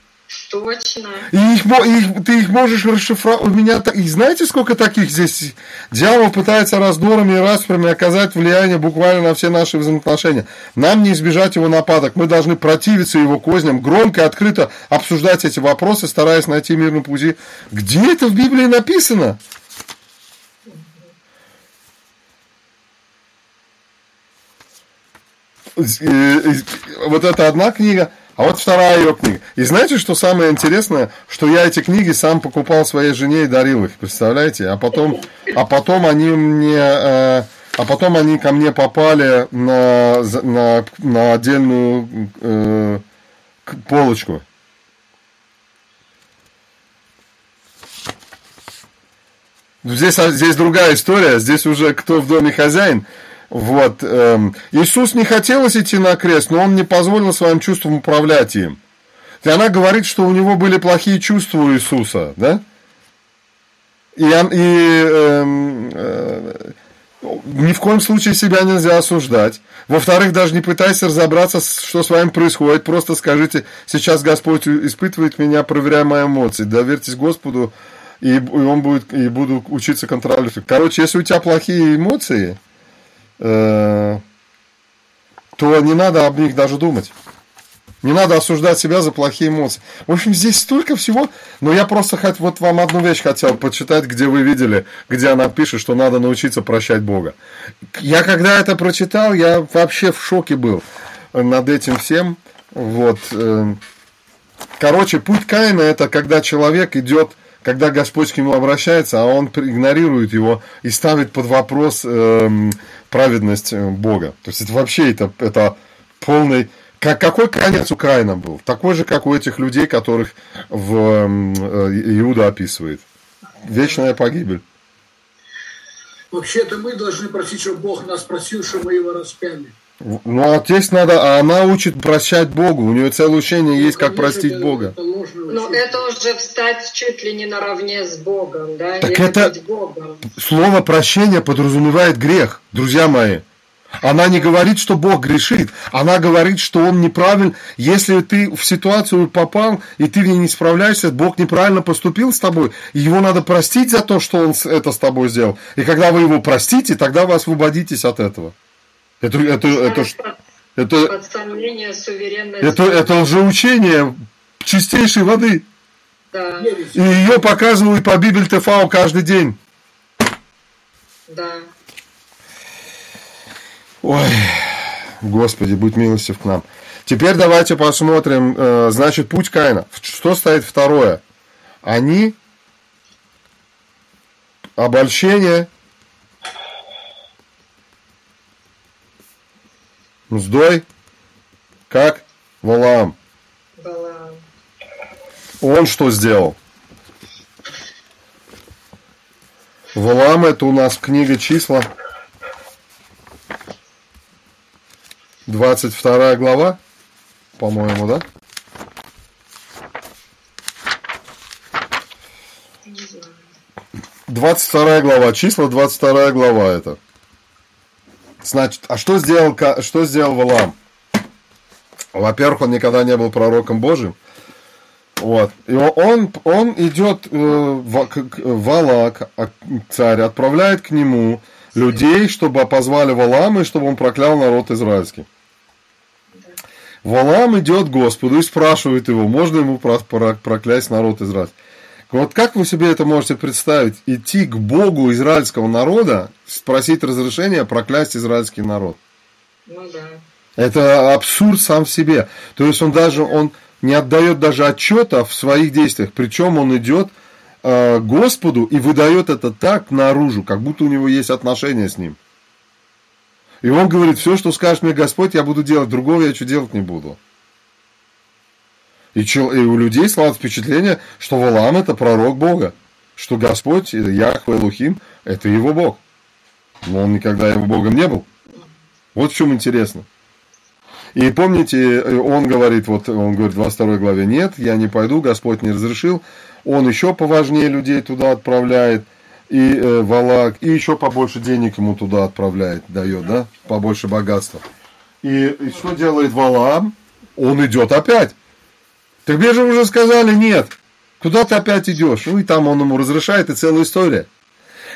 Точно. И их, их- ты их можешь расшифровать. У меня и знаете, сколько таких здесь? Дьявол пытается раздорами и распрями оказать влияние буквально на все наши взаимоотношения. Нам не избежать его нападок. Мы должны противиться его козням, громко и открыто обсуждать эти вопросы, стараясь найти мирный пути. Где это в Библии написано? Э, э, Вот это одна книга, а вот вторая ее книга. И знаете, что самое интересное? Что я эти книги сам покупал своей жене и дарил их, представляете? А потом, а потом они мне, э, а потом они ко мне попали на, на, на отдельную э, полочку. Здесь, а, здесь другая история, здесь уже кто в доме хозяин. Вот. эм, Иисус не хотелось идти на крест, но он не позволил своим чувствам управлять им. И она говорит, что у него были плохие чувства у Иисуса, да? И, и эм, э, ни в коем случае себя нельзя осуждать. Во-вторых, даже не пытайся разобраться, что с вами происходит. Просто скажите, сейчас Господь испытывает меня, проверяя мои эмоции. Доверьтесь Господу, и, он будет, и буду учиться контролировать. Короче, если у тебя плохие эмоции, э, то не надо об них даже думать. Не надо осуждать себя за плохие эмоции. В общем, здесь столько всего. Но я просто хот- вот вам одну вещь хотел почитать, где вы видели, где она пишет, что надо научиться прощать Бога. Я когда это прочитал, я вообще в шоке был над этим всем. Вот. э, Короче, путь Каина это когда человек идет, когда Господь к нему обращается, а он игнорирует его и ставит под вопрос эм, праведность э, Бога. То есть это вообще это, это полный... Как, какой конец у Каина был? Такой же, как у этих людей, которых в эм, э, Иуда описывает. Вечная погибель. Вообще-то мы должны просить, чтобы Бог нас просил, чтобы мы его распяли. Ну, а здесь надо, а она учит прощать Богу. У нее целое учение есть, как простить это- Бога. Это Но учение. это уже встать чуть ли не наравне с Богом, да? Так Или это- Богом. Слово прощение подразумевает грех, друзья мои. Она не говорит, что Бог грешит. Она говорит, что Он неправильно. Если ты в ситуацию попал, и ты в ней не справляешься, Бог неправильно поступил с тобой, и его надо простить за то, что Он это с тобой сделал. И когда вы его простите, тогда вы освободитесь от этого. Это, это, это, Под, это, под сомнение это, это лжеучение чистейшей воды. Да. И ее показывают по Бибель ТФ каждый день. да. Ой, Господи, будь милостив к нам. Теперь давайте посмотрим, э, значит, путь Каина. Что стоит второе? Они обольщение, мздой, как Валаам. Была. Он что сделал? Валаам это у нас книга числа. 22 глава, по-моему, да? Знаю. 22 глава, числа 22 глава это. Значит, а что сделал, что сделал Валаам? Во-первых, он никогда не был пророком Божьим. Вот. И он, он идет, э, в, к- Валак, а, царь, отправляет к нему людей, чтобы позвали Валаама, и чтобы он проклял народ израильский. Валаам идет к Господу и спрашивает его, можно ему про- про- проклясть народ израильский. Вот как вы себе это можете представить? Идти к Богу израильского народа, спросить разрешения проклясть израильский народ. Ну да. Это абсурд сам в себе. То есть он даже он не отдает даже отчета в своих действиях. Причем он идет э, Господу и выдает это так наружу, как будто у него есть отношения с ним. И он говорит, все, что скажет мне Господь, я буду делать, другого я что делать не буду. И, чел- и у людей складывается впечатление, что Валам это пророк Бога, что Господь, Яхве Лухим, это его Бог. Но он никогда его Богом не был. Вот в чем интересно. И помните, он говорит, вот он говорит в 22 главе, нет, я не пойду, Господь не разрешил. Он еще поважнее людей туда отправляет, и э, Валак, и еще побольше денег ему туда отправляет, дает, да, побольше богатства. И, и что делает Валаам? Он идет опять. Так где же уже сказали, нет, куда ты опять идешь? Ну и там он ему разрешает, и целая история.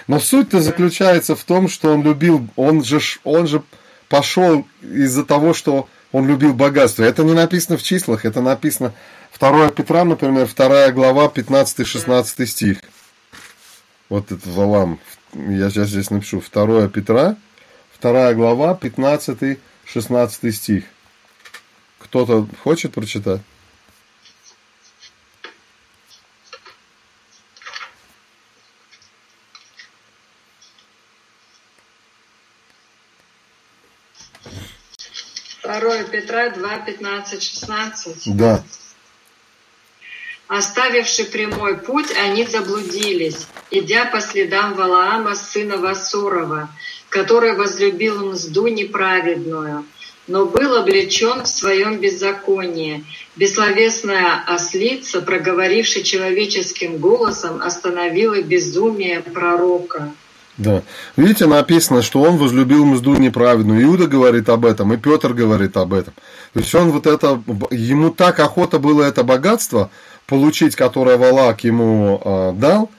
Но суть-то заключается в том, что он любил, он же, он же пошел из-за того, что он любил богатство. Это не написано в числах, это написано 2 Петра, например, 2 глава, 15-16 стих. Вот это Валам. Я сейчас здесь напишу. 2 Петра, 2 глава, 15-16 стих. Кто-то хочет прочитать? Второе Петра 2, 15, 16. Да. Оставивши прямой путь, они заблудились, идя по следам Валаама, сына Васурова, который возлюбил мзду неправедную, но был облечен в своем беззаконии. Бессловесная ослица, проговорившая человеческим голосом, остановила безумие пророка. Да. Видите, написано, что он возлюбил мзду неправедную. Иуда говорит об этом, и Петр говорит об этом. То есть он вот это, ему так охота было это богатство получить, которое Валак ему э, дал.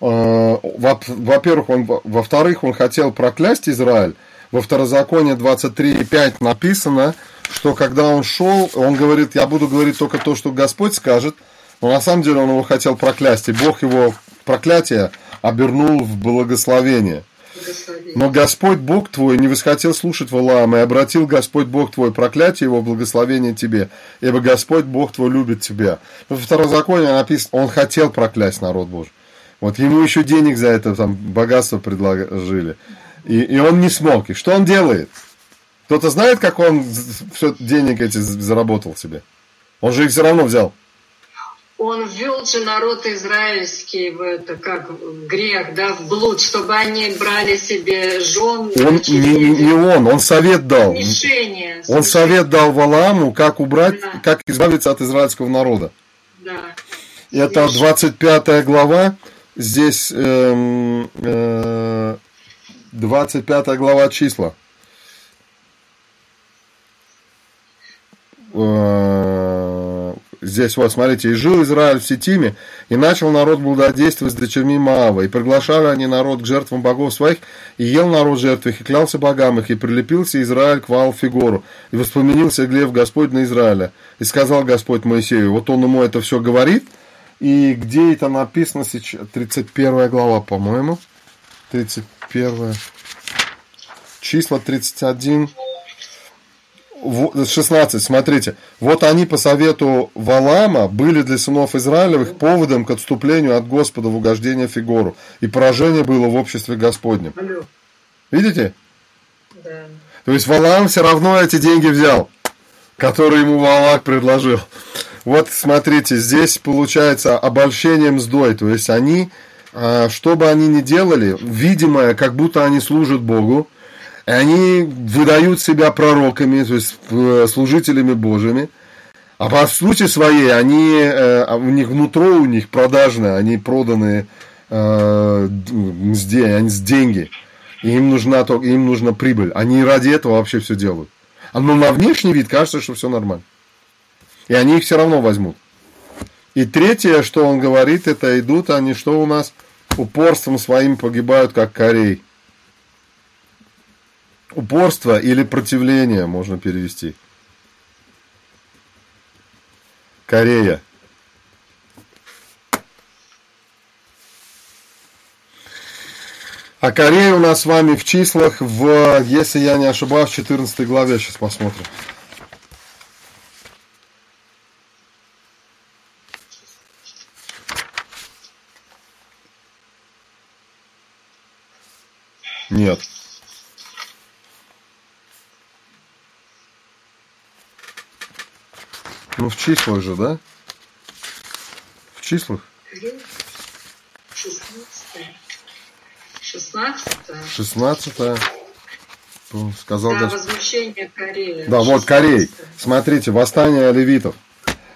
Э, во-первых, он, во-вторых, он хотел проклясть Израиль. Во второзаконии 23.5 написано, что когда он шел, он говорит, я буду говорить только то, что Господь скажет, но на самом деле он его хотел проклясть, и Бог его проклятие обернул в благословение. Но Господь Бог твой не восхотел слушать Валаама, и обратил Господь Бог твой проклятие его, благословение тебе, ибо Господь Бог твой любит тебя. Во второзаконии написано, он хотел проклясть народ Божий. Вот ему еще денег за это там богатство предложили. И, и он не смог. И что он делает? Кто-то знает, как он все денег эти заработал себе? Он же их все равно взял он ввел же народ израильский в это, как в грех, да, в блуд, чтобы они брали себе жен. Он, не, не он, он совет дал. Смешение, он совет дал Валааму, как убрать, да. как избавиться от израильского народа. Да. Это 25 глава, здесь э, э, 25 глава числа. Э, здесь вот, смотрите, и жил Израиль в Ситтиме, и начал народ блудодействовать с дочерьми Моава, и приглашали они народ к жертвам богов своих, и ел народ жертв их, и клялся богам их, и прилепился Израиль к Ваал-Фигору, и воспламенился гнев Господь на Израиля. И сказал Господь Моисею, вот он ему это все говорит, и где это написано сейчас, 31 глава, по-моему, 31 числа 31, 16, смотрите. Вот они по совету Валама были для сынов Израилевых поводом к отступлению от Господа в угождение Фигору. И поражение было в обществе Господнем. Видите? Да. То есть Валам все равно эти деньги взял, которые ему Валак предложил. Вот смотрите, здесь получается обольщение мздой. То есть они, а, что бы они ни делали, видимое, как будто они служат Богу, они выдают себя пророками, то есть э, служителями Божьими. А по сути своей, они, э, а у них внутри у них продажные, они проданы э, с деньги. Им нужна, им нужна прибыль. Они ради этого вообще все делают. Но на внешний вид кажется, что все нормально. И они их все равно возьмут. И третье, что он говорит, это идут они, что у нас, упорством своим погибают, как корей. Упорство или противление можно перевести. Корея. А Корея у нас с вами в числах, в, если я не ошибаюсь, в 14 главе. Сейчас посмотрим. Нет. Ну, в числах же, да? В числах? 16. 16. 16. сказал Да, Господь. возмущение Корея. Да, вот 16. Корей. Смотрите, восстание левитов.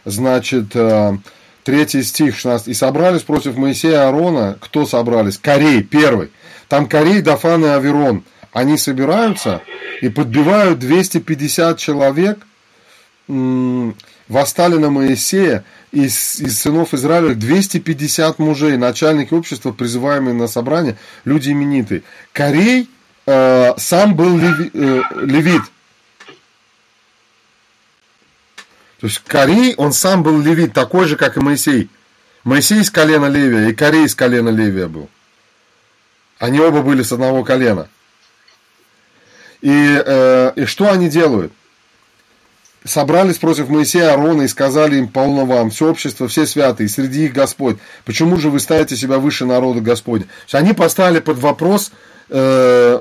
Значит, э, третий стих, 16. «И собрались против Моисея и Аарона». Кто собрались? Корей, первый. Там Корей, Дафан и Аверон. Они собираются и подбивают 250 человек, восстали на Моисея, из, из сынов Израиля 250 мужей, начальники общества, призываемые на собрание, люди именитые. Корей э, сам был леви- э, левит. То есть Корей, он сам был левит, такой же, как и Моисей. Моисей из колена Левия, и Корей из колена Левия был. Они оба были с одного колена. И, э, и что они делают? Собрались против Моисея Аарона и сказали им, полно вам, все общество, все святые, среди их Господь. Почему же вы ставите себя выше народа Господня? Есть они поставили под вопрос э,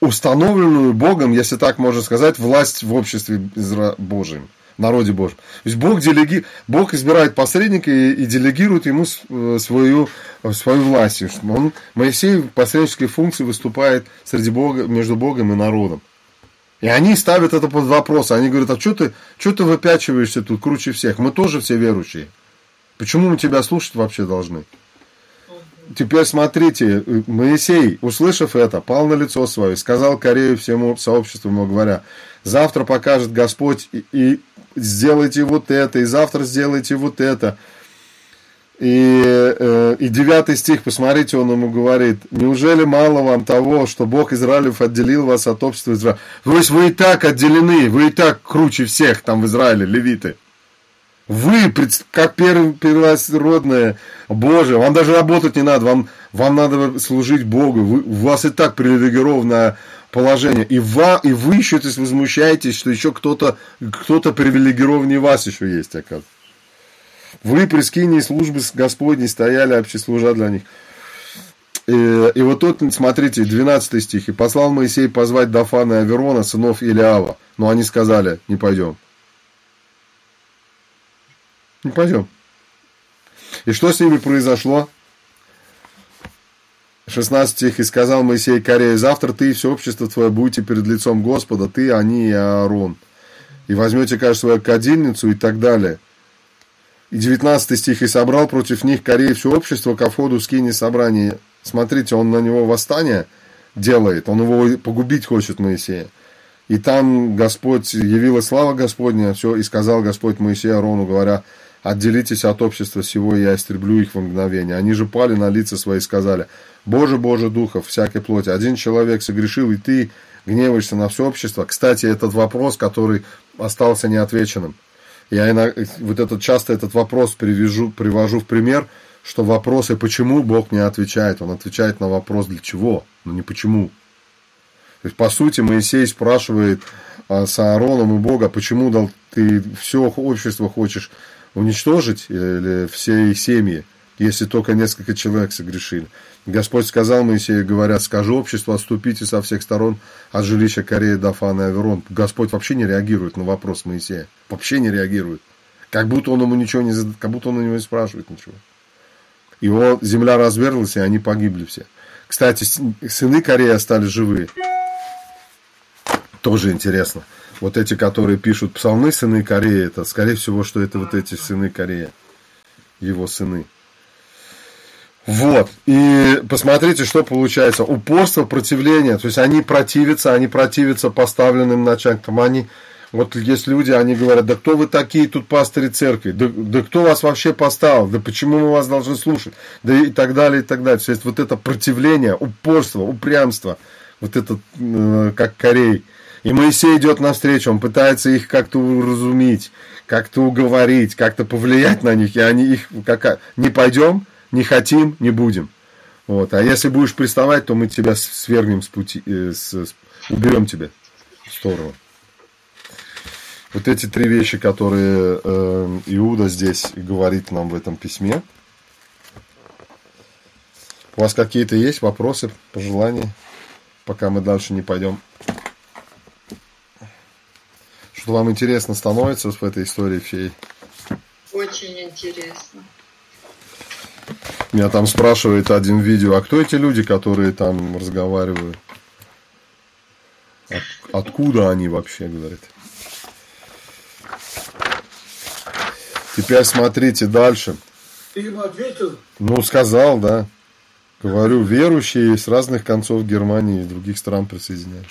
установленную Богом, если так можно сказать, власть в обществе Изра- Божьем, народе Божьем. То есть Бог, делеги... Бог избирает посредника и, и делегирует ему э, свою, свою власть. Он, Моисей в посреднической функции выступает среди Бога, между Богом и народом. И они ставят это под вопрос. Они говорят, а что ты, что ты выпячиваешься тут круче всех? Мы тоже все верующие. Почему мы тебя слушать вообще должны? Теперь смотрите, Моисей, услышав это, пал на лицо свое, сказал Корею всему сообществу, ему говоря, завтра покажет Господь, и, и сделайте вот это, и завтра сделайте вот это. И, э, и девятый стих, посмотрите, он ему говорит, неужели мало вам того, что Бог Израилев отделил вас от общества Израиля? То есть вы и так отделены, вы и так круче всех там в Израиле, левиты. Вы, как первый, первосродное Божие, вам даже работать не надо, вам, вам надо служить Богу, вы, у вас и так привилегированное положение, и, ва, и вы еще то есть, возмущаетесь, что еще кто-то кто привилегированнее вас еще есть, оказывается. Вы при скинии службы Господней стояли, вообще служа для них. И, и вот тут, смотрите, 12 стих. «И послал Моисей позвать Дафана и Аверона, сынов Илиава. Но они сказали, не пойдем. Не пойдем. И что с ними произошло? 16 стих. «И сказал Моисей Корею, завтра ты и все общество твое будете перед лицом Господа, ты, они и Аарон. И возьмете, кажется, свою кадильницу и так далее». И 19 стих. «И собрал против них Кореи все общество ко входу скини собрания». Смотрите, он на него восстание делает, он его погубить хочет Моисея. И там Господь, явилась слава Господня, все, и сказал Господь Моисею Арону, говоря, отделитесь от общества сего, я истреблю их во мгновение. Они же пали на лица свои и сказали, Боже, Боже, Духов, всякой плоти, один человек согрешил, и ты гневаешься на все общество. Кстати, этот вопрос, который остался неотвеченным. Я иногда, вот этот, часто этот вопрос привяжу, привожу в пример, что вопросы, почему Бог не отвечает. Он отвечает на вопрос, для чего, но не почему. То есть, по сути, Моисей спрашивает а, с Аароном и Бога, почему дал ты все общество хочешь уничтожить, или все их семьи, если только несколько человек согрешили. Господь сказал Моисею, говорят, скажи обществу, отступите со всех сторон от жилища Корея, Дафана и Аверон. Господь вообще не реагирует на вопрос Моисея. Вообще не реагирует. Как будто он ему ничего не зад- как будто он у него не спрашивает ничего. Его земля разверзлась, и они погибли все. Кстати, сыны Корея остались живые. Тоже интересно. Вот эти, которые пишут псалмы сыны Кореи, это, скорее всего, что это вот эти сыны Корея. Его сыны. Вот. И посмотрите, что получается. Упорство, противление. То есть они противятся, они противятся поставленным начальникам. Они, вот есть люди, они говорят, да кто вы такие тут пастыри церкви? Да, да кто вас вообще поставил? Да почему мы вас должны слушать? Да и так далее, и так далее. То есть вот это противление, упорство, упрямство. Вот это, э, как Корей. И Моисей идет навстречу, он пытается их как-то уразумить, как-то уговорить, как-то повлиять на них, и они их как не пойдем, не хотим, не будем. Вот. А если будешь приставать, то мы тебя свергнем с пути, э, с, с- уберем тебя в сторону. Вот эти три вещи, которые э, Иуда здесь говорит нам в этом письме. У вас какие-то есть вопросы, пожелания, пока мы дальше не пойдем? Что вам интересно становится в этой истории всей? Очень интересно. Меня там спрашивает один видео, а кто эти люди, которые там разговаривают? Откуда они вообще, говорит. Теперь смотрите дальше. Ты ему ответил? Ну, сказал, да. Говорю, верующие с разных концов Германии и других стран присоединяют.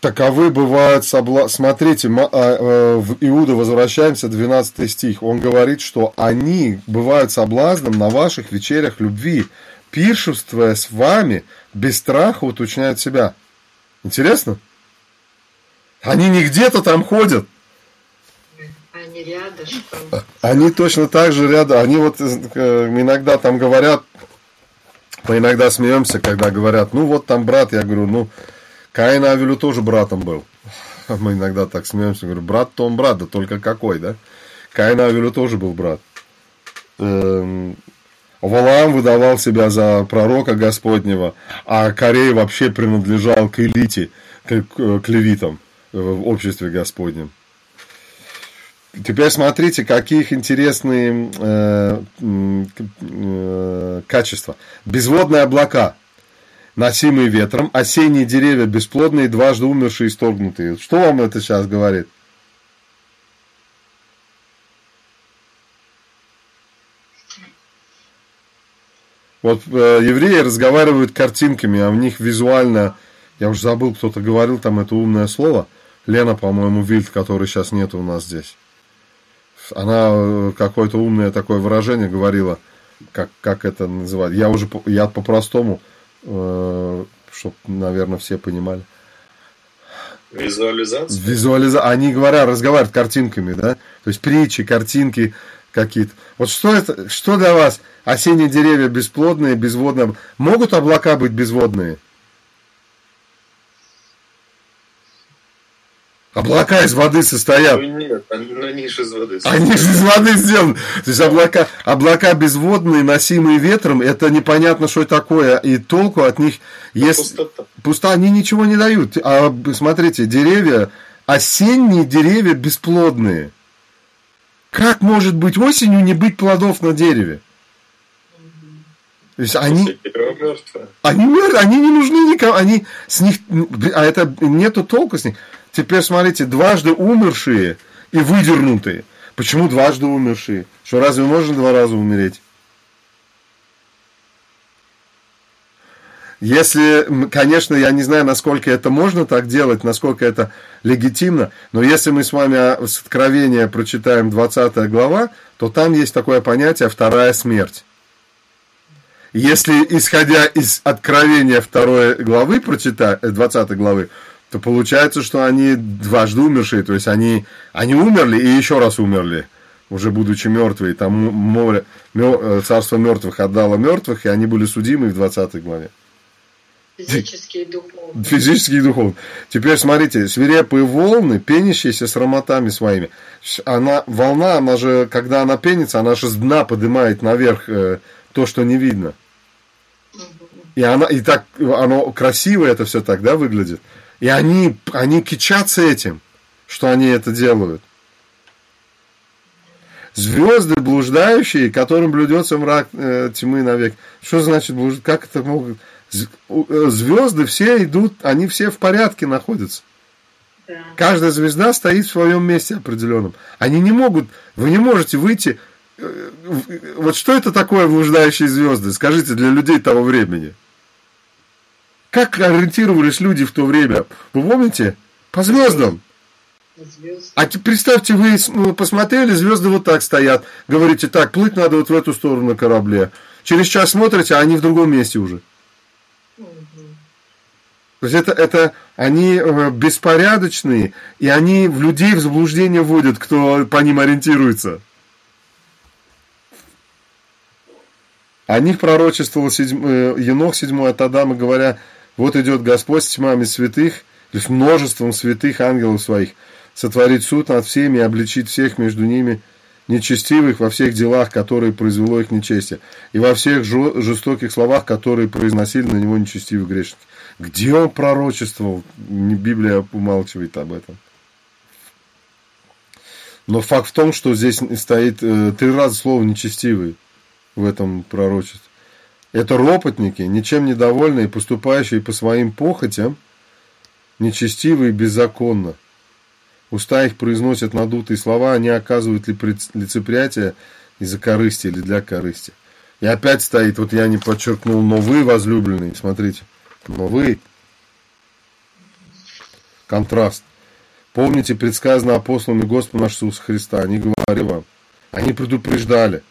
Таковы бывают собла... Смотрите, а, э, в Иуда возвращаемся, 12 стих. Он говорит, что они бывают соблазном на ваших вечерях любви, пиршествуя с вами, без страха уточняют себя. Интересно? Они не где-то там ходят. Они рядышком. Они точно так же рядом. Они вот э, иногда там говорят, мы иногда смеемся, когда говорят, ну вот там брат, я говорю, ну, Каин Авелю тоже братом был. Мы иногда так смеемся, говорю, брат-то он брат, да только какой, да? Каин Авелю тоже был брат. Эм, Валаам выдавал себя за пророка Господнего, а Корей вообще принадлежал к элите, к, к левитам в обществе Господнем. Теперь смотрите, каких интересные э, э, качества. Безводные облака, носимые ветром, осенние деревья бесплодные, дважды умершие и сторгнутые. Что вам это сейчас говорит? Вот э, евреи разговаривают картинками, а в них визуально, я уже забыл, кто-то говорил там это умное слово, Лена, по-моему, Вильд, который сейчас нет у нас здесь. Она э, какое-то умное такое выражение говорила, как, как это называть. Я уже, я по-простому, чтобы, наверное, все понимали. Визуализация? Визуализа... Они говорят, разговаривают картинками, да? То есть притчи, картинки какие-то. Вот что это, что для вас осенние деревья бесплодные, безводные? Могут облака быть безводные? Облака из воды состоят. Ну, нет, они же из воды. Они же из воды сделаны. То есть облака, облака безводные, носимые ветром, это непонятно, что такое. И толку от них есть... Пустота. Пуста, они ничего не дают. А смотрите, деревья, осенние деревья бесплодные. Как может быть осенью не быть плодов на дереве? То есть они, они мертвые, они не нужны никому, они с них, а это нету толку с них. Теперь смотрите, дважды умершие и выдернутые. Почему дважды умершие? Что разве можно два раза умереть? Если, конечно, я не знаю, насколько это можно так делать, насколько это легитимно, но если мы с вами с Откровения прочитаем 20 глава, то там есть такое понятие «вторая смерть». Если, исходя из Откровения второй главы, прочитать, 20 главы, то получается, что они дважды умершие, то есть они, они умерли и еще раз умерли, уже будучи мертвые. Там море, э, царство мертвых отдало мертвых, и они были судимы в 20 главе. Физический и духовный. Физический и духовный. Теперь смотрите, свирепые волны, пенящиеся с ароматами своими. Она, волна, она же, когда она пенится, она же с дна поднимает наверх э, то, что не видно. И она, и так, оно красиво это все так, да, выглядит. И они, они кичатся этим, что они это делают. Звезды блуждающие, которым блюдется мрак э, тьмы навек. Что значит блуждать? Как это могут? Э, звезды все идут, они все в порядке находятся. Да. Каждая звезда стоит в своем месте определенном. Они не могут, вы не можете выйти. Э, вот что это такое блуждающие звезды? Скажите для людей того времени. Как ориентировались люди в то время? Вы помните? По звездам. А представьте, вы ну, посмотрели, звезды вот так стоят. Говорите, так, плыть надо вот в эту сторону на корабле. Через час смотрите, а они в другом месте уже. То есть это, это они э, беспорядочные, и они в людей в заблуждение вводят, кто по ним ориентируется. О них пророчествовал седьм, э, Енох седьмой от Адама, говоря, вот идет Господь с тьмами святых, есть множеством святых ангелов своих, сотворить суд над всеми и обличить всех между ними нечестивых во всех делах, которые произвело их нечестие, и во всех жестоких словах, которые произносили на него нечестивые грешники. Где он пророчествовал? Библия умалчивает об этом. Но факт в том, что здесь стоит э, три раза слово нечестивый в этом пророчестве. Это ропотники, ничем недовольные, поступающие по своим похотям, нечестиво и беззаконно. Уста их произносят надутые слова, они оказывают ли лицеприятие из-за корысти или для корысти. И опять стоит, вот я не подчеркнул, но вы, возлюбленные, смотрите, но вы, контраст. Помните, предсказано апостолами Господа нашего Иисуса Христа, они говорили вам, они предупреждали.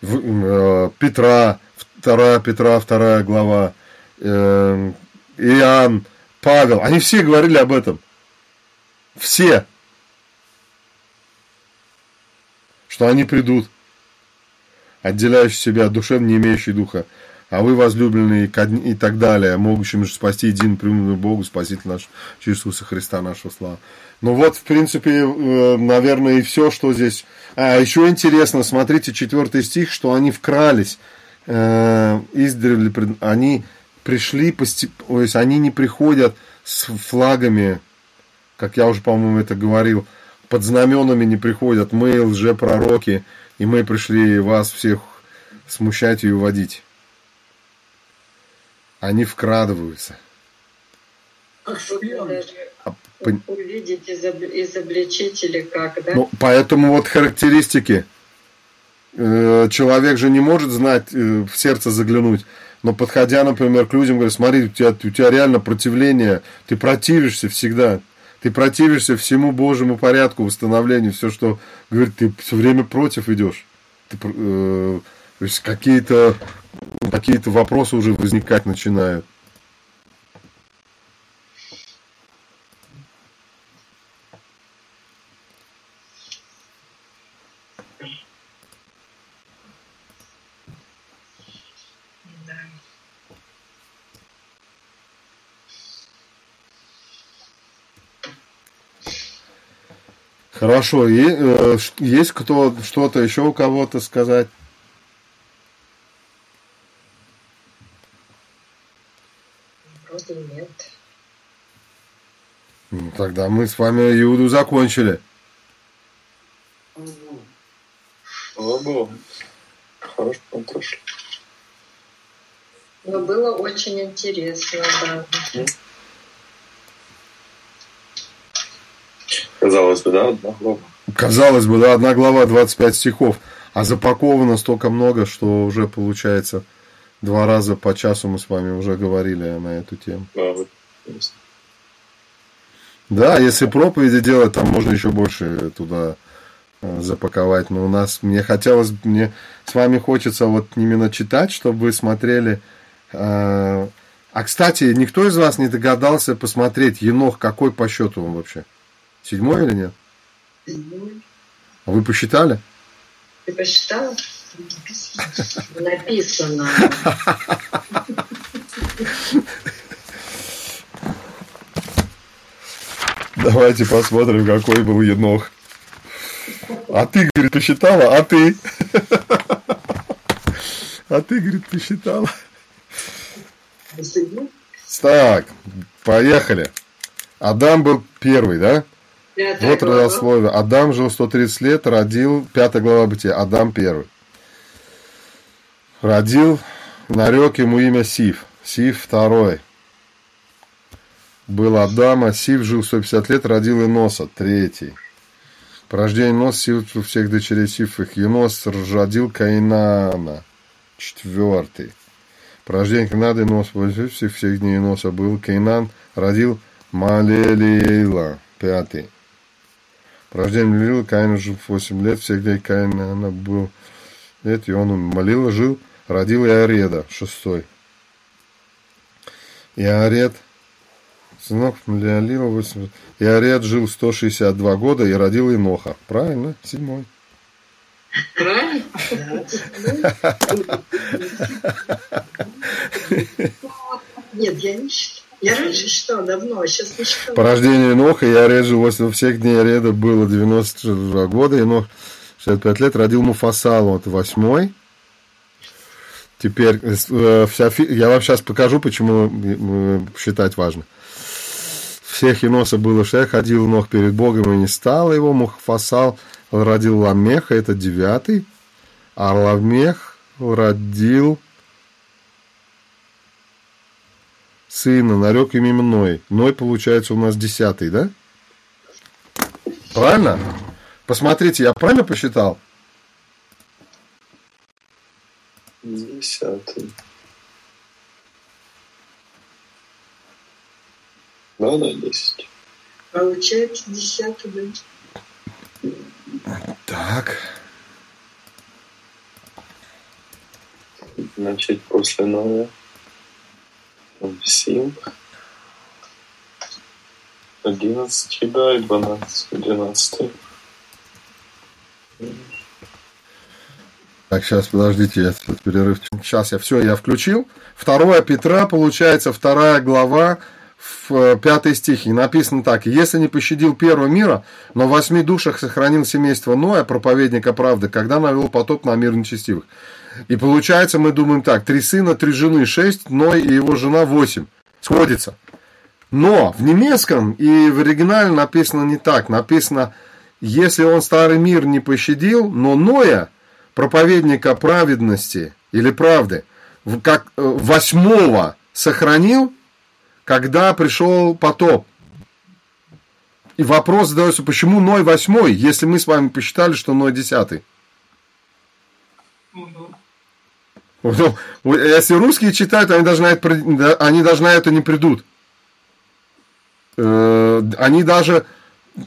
Э, Петра, 2 Петра, 2 глава, э, Иоанн, Павел, они все говорили об этом. Все. Что они придут, отделяющие себя от душев, не имеющие духа. А вы, возлюбленные, и так далее, могущим же спасти един примерный Богу, Спаситель наш, через Иисуса Христа нашего слава. Ну вот, в принципе, э, наверное, и все, что здесь. А еще интересно, смотрите, четвертый стих, что они вкрались издревле, они пришли, то есть они не приходят с флагами, как я уже, по-моему, это говорил, под знаменами не приходят, мы лжепророки, и мы пришли вас всех смущать и уводить. Они вкрадываются. А, увидеть изобличители как, да? Ну, поэтому вот характеристики. Э, человек же не может знать, э, в сердце заглянуть. Но подходя, например, к людям, говорю, смотри, у тебя, у тебя реально противление, ты противишься всегда, ты противишься всему Божьему порядку, восстановлению, все, что, говорит, ты все время против идешь. Ты, э, то есть какие-то какие вопросы уже возникать начинают. Хорошо, и, э, есть кто что-то еще у кого-то сказать? Вроде нет. Ну, тогда мы с вами Иуду закончили. Слава Богу. Хорошо, прошли. Но было очень интересно, да. Казалось бы, да, одна глава. Казалось бы, да, одна глава, 25 стихов. А запаковано столько много, что уже получается два раза по часу мы с вами уже говорили на эту тему. Да, вот. Да, если проповеди делать, там можно еще больше туда э, запаковать. Но у нас, мне хотелось, мне с вами хочется вот именно читать, чтобы вы смотрели. Э, а, кстати, никто из вас не догадался посмотреть Енох, какой по счету он вообще? Седьмой или нет? Седьмой. А вы посчитали? Ты посчитал? Написано. Давайте посмотрим, какой был енох. А ты, говорит, посчитала? А ты? А ты, говорит, посчитала? Так, поехали. Адам был первый, да? Вот родословие. Адам жил 130 лет, родил, пятая глава бытия, Адам первый. Родил, нарек ему имя Сив. Сив второй. Был Адама, Сив жил 150 лет, родил Иноса, третий. По рождению Инос, Сив у всех дочерей Сифых. Енос родил Каинана, четвертый. По рождению Каинада Инос, всех, всех дней Иноса был Каинан, родил Малелиила, пятый. По рождению Лилы Каин жил 8 лет, всех дней Каина она был лет, и он молил, жил, родил Иареда, шестой. Иаред, сынок Леолила, 8 Иаред жил 162 года и родил Иноха. Правильно? Седьмой. Правильно? Нет, я не считаю. Я раньше считала давно, а сейчас не считала. По рождению Ноха я режу 8 всех дней Ареда было 92 года, и Нох 65 лет родил Муфасалу, вот восьмой. Теперь э, вся фи... я вам сейчас покажу, почему считать важно. Всех Еноса было шех, ходил Нох перед Богом и не стал его. Муфасал родил Ламеха, это девятый. А Ламех родил сына, нарек им Ной. Ной получается у нас десятый, да? Правильно? Посмотрите, я правильно посчитал? Десятый. Да, да, десять. Получается десятый, да? Так. Начать после Ноя. Семь. Одиннадцать еда и двенадцать. Двенадцатый. Так, сейчас, подождите, я тут перерыв. Сейчас я все, я включил. Второе Петра, получается, вторая глава, в э, пятый стих. И написано так. «Если не пощадил первого мира, но в восьми душах сохранил семейство Ноя, проповедника правды, когда навел потоп на мир нечестивых». И получается, мы думаем так. Три сына, три жены, шесть, Ной и его жена восемь. Сходится. Но в немецком и в оригинале написано не так. Написано, если он старый мир не пощадил, но Ноя, проповедника праведности или правды, как э, восьмого сохранил, когда пришел потоп. И вопрос задается, почему Ной восьмой, если мы с вами посчитали, что Ной десятый? Ну, если русские читают, они на это, они на это не придут. Э, они даже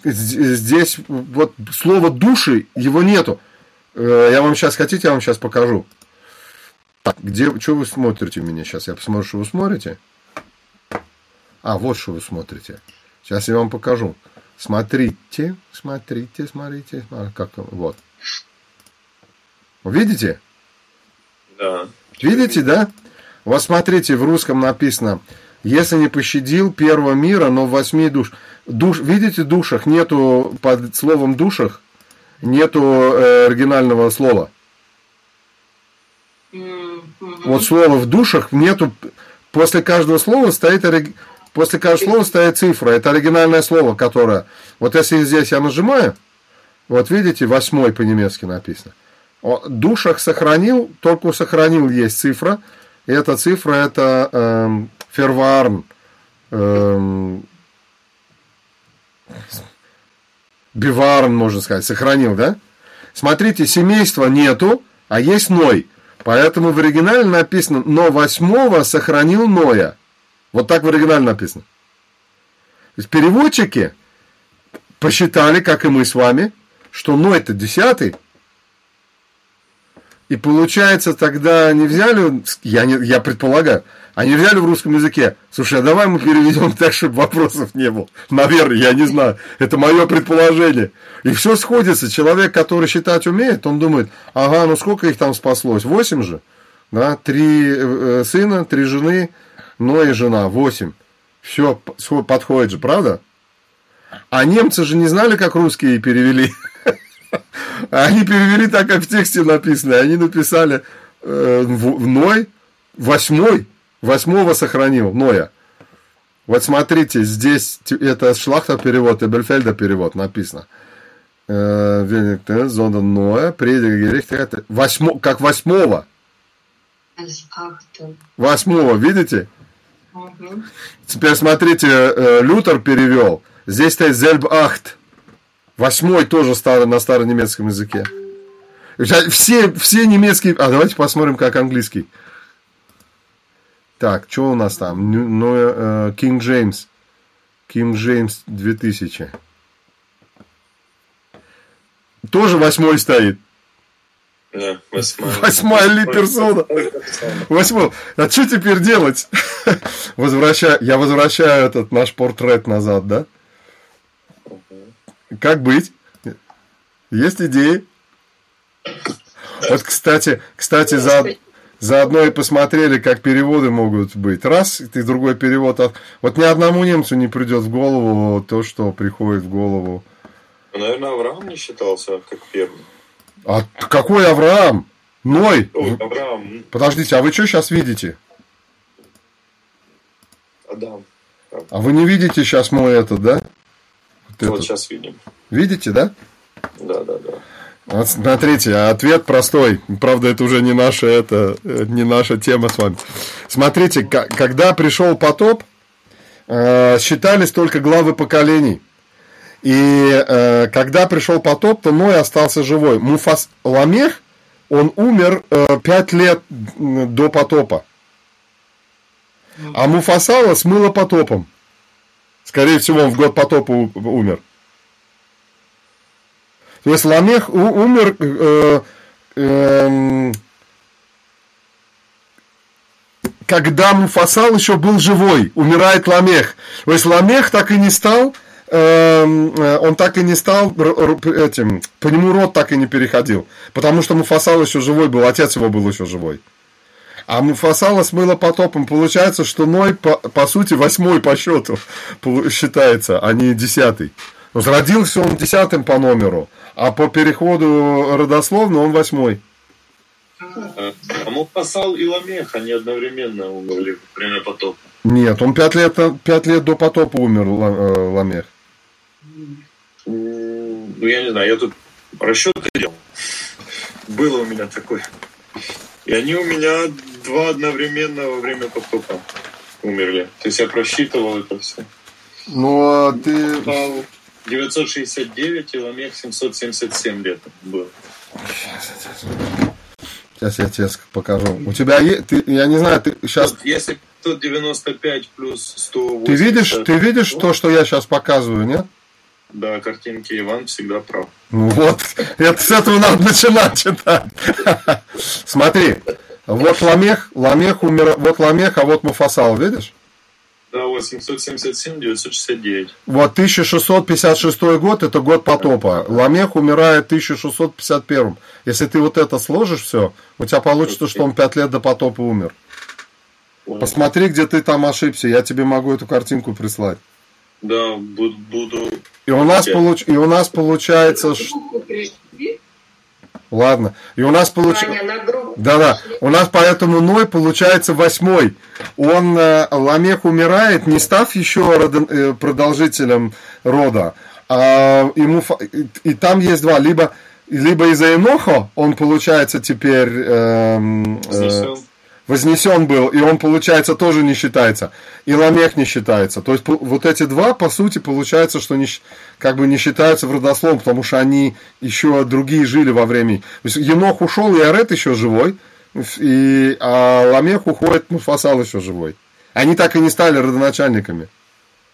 здесь вот слово души его нету. Э, я вам сейчас хотите, я вам сейчас покажу. Где, что вы смотрите меня сейчас? Я посмотрю, что вы смотрите. А, вот что вы смотрите. Сейчас я вам покажу. Смотрите, смотрите, смотрите. Как, вот. Видите? Да. Видите, да? Вот смотрите, в русском написано, если не пощадил первого мира, но в восьми душ. душ видите, душах нету, под словом душах, нету э, оригинального слова. Вот слово в душах нету, после каждого слова стоит, после каждого слова стоит цифра, это оригинальное слово, которое, вот если здесь я нажимаю, вот видите, восьмой по-немецки написано душах сохранил, только сохранил есть цифра. И эта цифра это эм, ферварн. Эм, биварн, можно сказать, сохранил, да? Смотрите, семейства нету, а есть Ной. Поэтому в оригинале написано, но восьмого сохранил Ноя. Вот так в оригинале написано. То есть переводчики посчитали, как и мы с вами, что Ной это десятый, и получается, тогда они взяли, я, не, я предполагаю, они взяли в русском языке, слушай, а давай мы переведем так, чтобы вопросов не было. Наверное, я не знаю. Это мое предположение. И все сходится. Человек, который считать умеет, он думает, ага, ну сколько их там спаслось? Восемь же. Да? Три э, сына, три жены, но и жена. Восемь. Все подходит же, правда? А немцы же не знали, как русские перевели. Они перевели так, как в тексте написано. Они написали э, в, Ной, восьмой, восьмого сохранил, Ноя. Вот смотрите, здесь это Шлахта перевод, и Бельфельда перевод написано. Э, Зонда Ноя, предик восьмо, как восьмого. Восьмого, видите? Теперь смотрите, э, Лютер перевел. Здесь стоит Зельб Ахт. Восьмой тоже старый, на старонемецком языке. Все, все немецкие... А давайте посмотрим, как английский. Так, что у нас там? Ну, э, King James. King James 2000. Тоже восьмой стоит. Да, восьмая. Восьмая ли персона. Восьмой. А что теперь делать? Возвращаю, я возвращаю этот наш портрет назад, да? Как быть? Есть идеи? Вот, кстати, кстати, за, заодно и посмотрели, как переводы могут быть. Раз, и другой перевод. Вот ни одному немцу не придет в голову то, что приходит в голову. Ну, наверное, Авраам не считался как первым. А какой Авраам? Ной. Ой, Авраам. Подождите, а вы что сейчас видите? Адам. А вы не видите сейчас мой этот, да? Вот, вот сейчас видим. Видите, да? Да, да, да. Вот смотрите, ответ простой. Правда, это уже не наша, это, э, не наша тема с вами. Смотрите, когда пришел потоп, э, считались только главы поколений. И э, когда пришел потоп, то Ной остался живой. Муфас Ламех, он умер пять лет до потопа. А Муфасала смыло потопом. Скорее всего, он в год потопа умер. То есть Ламех умер э, э, когда Муфасал еще был живой, умирает Ламех. То есть Ламех так и не стал, эм, э, он так и не стал этим, по нему род так и не переходил. Потому что Муфасал еще живой был, отец его был еще живой. А Муфасала смыло потопом. Получается, что Ной, по, по сути, восьмой по счету считается, а не десятый. Родился он десятым по номеру, а по переходу родословно он восьмой. А Муфасал и Ламех, они одновременно умерли во время потопа. Нет, он пять лет, пять лет до потопа умер, э, Ламех. Ну, я не знаю, я тут расчеты делал. Было у меня такое. И они у меня два одновременно во время потопа умерли. То есть я просчитывал это все. Ну, а ты... 969 и Ламех 777 лет был. Сейчас я тебе покажу. У тебя есть, ты, я не знаю, ты сейчас... Вот если 595 плюс 180... Ты видишь, ты видишь то, что я сейчас показываю, нет? Да, картинки Иван всегда прав. Ну вот, это с этого надо начинать читать. Смотри, вот Ламех, Ламех умер, вот Ламех, а вот Муфасал, видишь? Да, 877, 969. Вот 1656 год, это год потопа. Ламех умирает в 1651. Если ты вот это сложишь все, у тебя получится, что он 5 лет до потопа умер. Посмотри, где ты там ошибся, я тебе могу эту картинку прислать. Да, буду. И у нас, получ... и у нас получается... Ладно. И у нас получается... Да, да. У нас поэтому Ной получается восьмой. Он, э, Ламех умирает, не став еще родо... э, продолжителем рода. А ему... и, и там есть два. Либо, либо из-за Еноха он получается теперь... Э, э, вознесен был, и он, получается, тоже не считается. И Ламех не считается. То есть вот эти два, по сути, получается, что не, как бы не считаются в родословном, потому что они еще другие жили во время. То есть Енох ушел, и Арет еще живой, и, а Ламех уходит, ну, Фасал еще живой. Они так и не стали родоначальниками.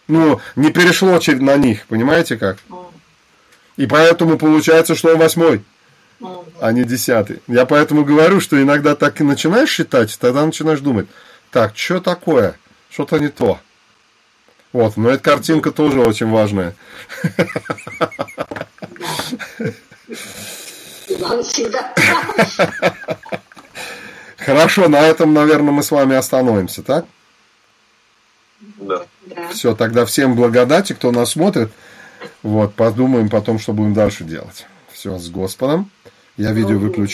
Ну, не перешло на них, понимаете как? И поэтому получается, что он восьмой а не десятый. Я поэтому говорю, что иногда так и начинаешь считать, тогда начинаешь думать, так, что такое? Что-то не то. Вот, но эта картинка тоже очень важная. Хорошо, на этом, наверное, мы с вами остановимся, так? Да. Все, тогда всем благодати, кто нас смотрит. Вот, подумаем потом, что будем дальше делать. Все, с Господом. Я видео выключу.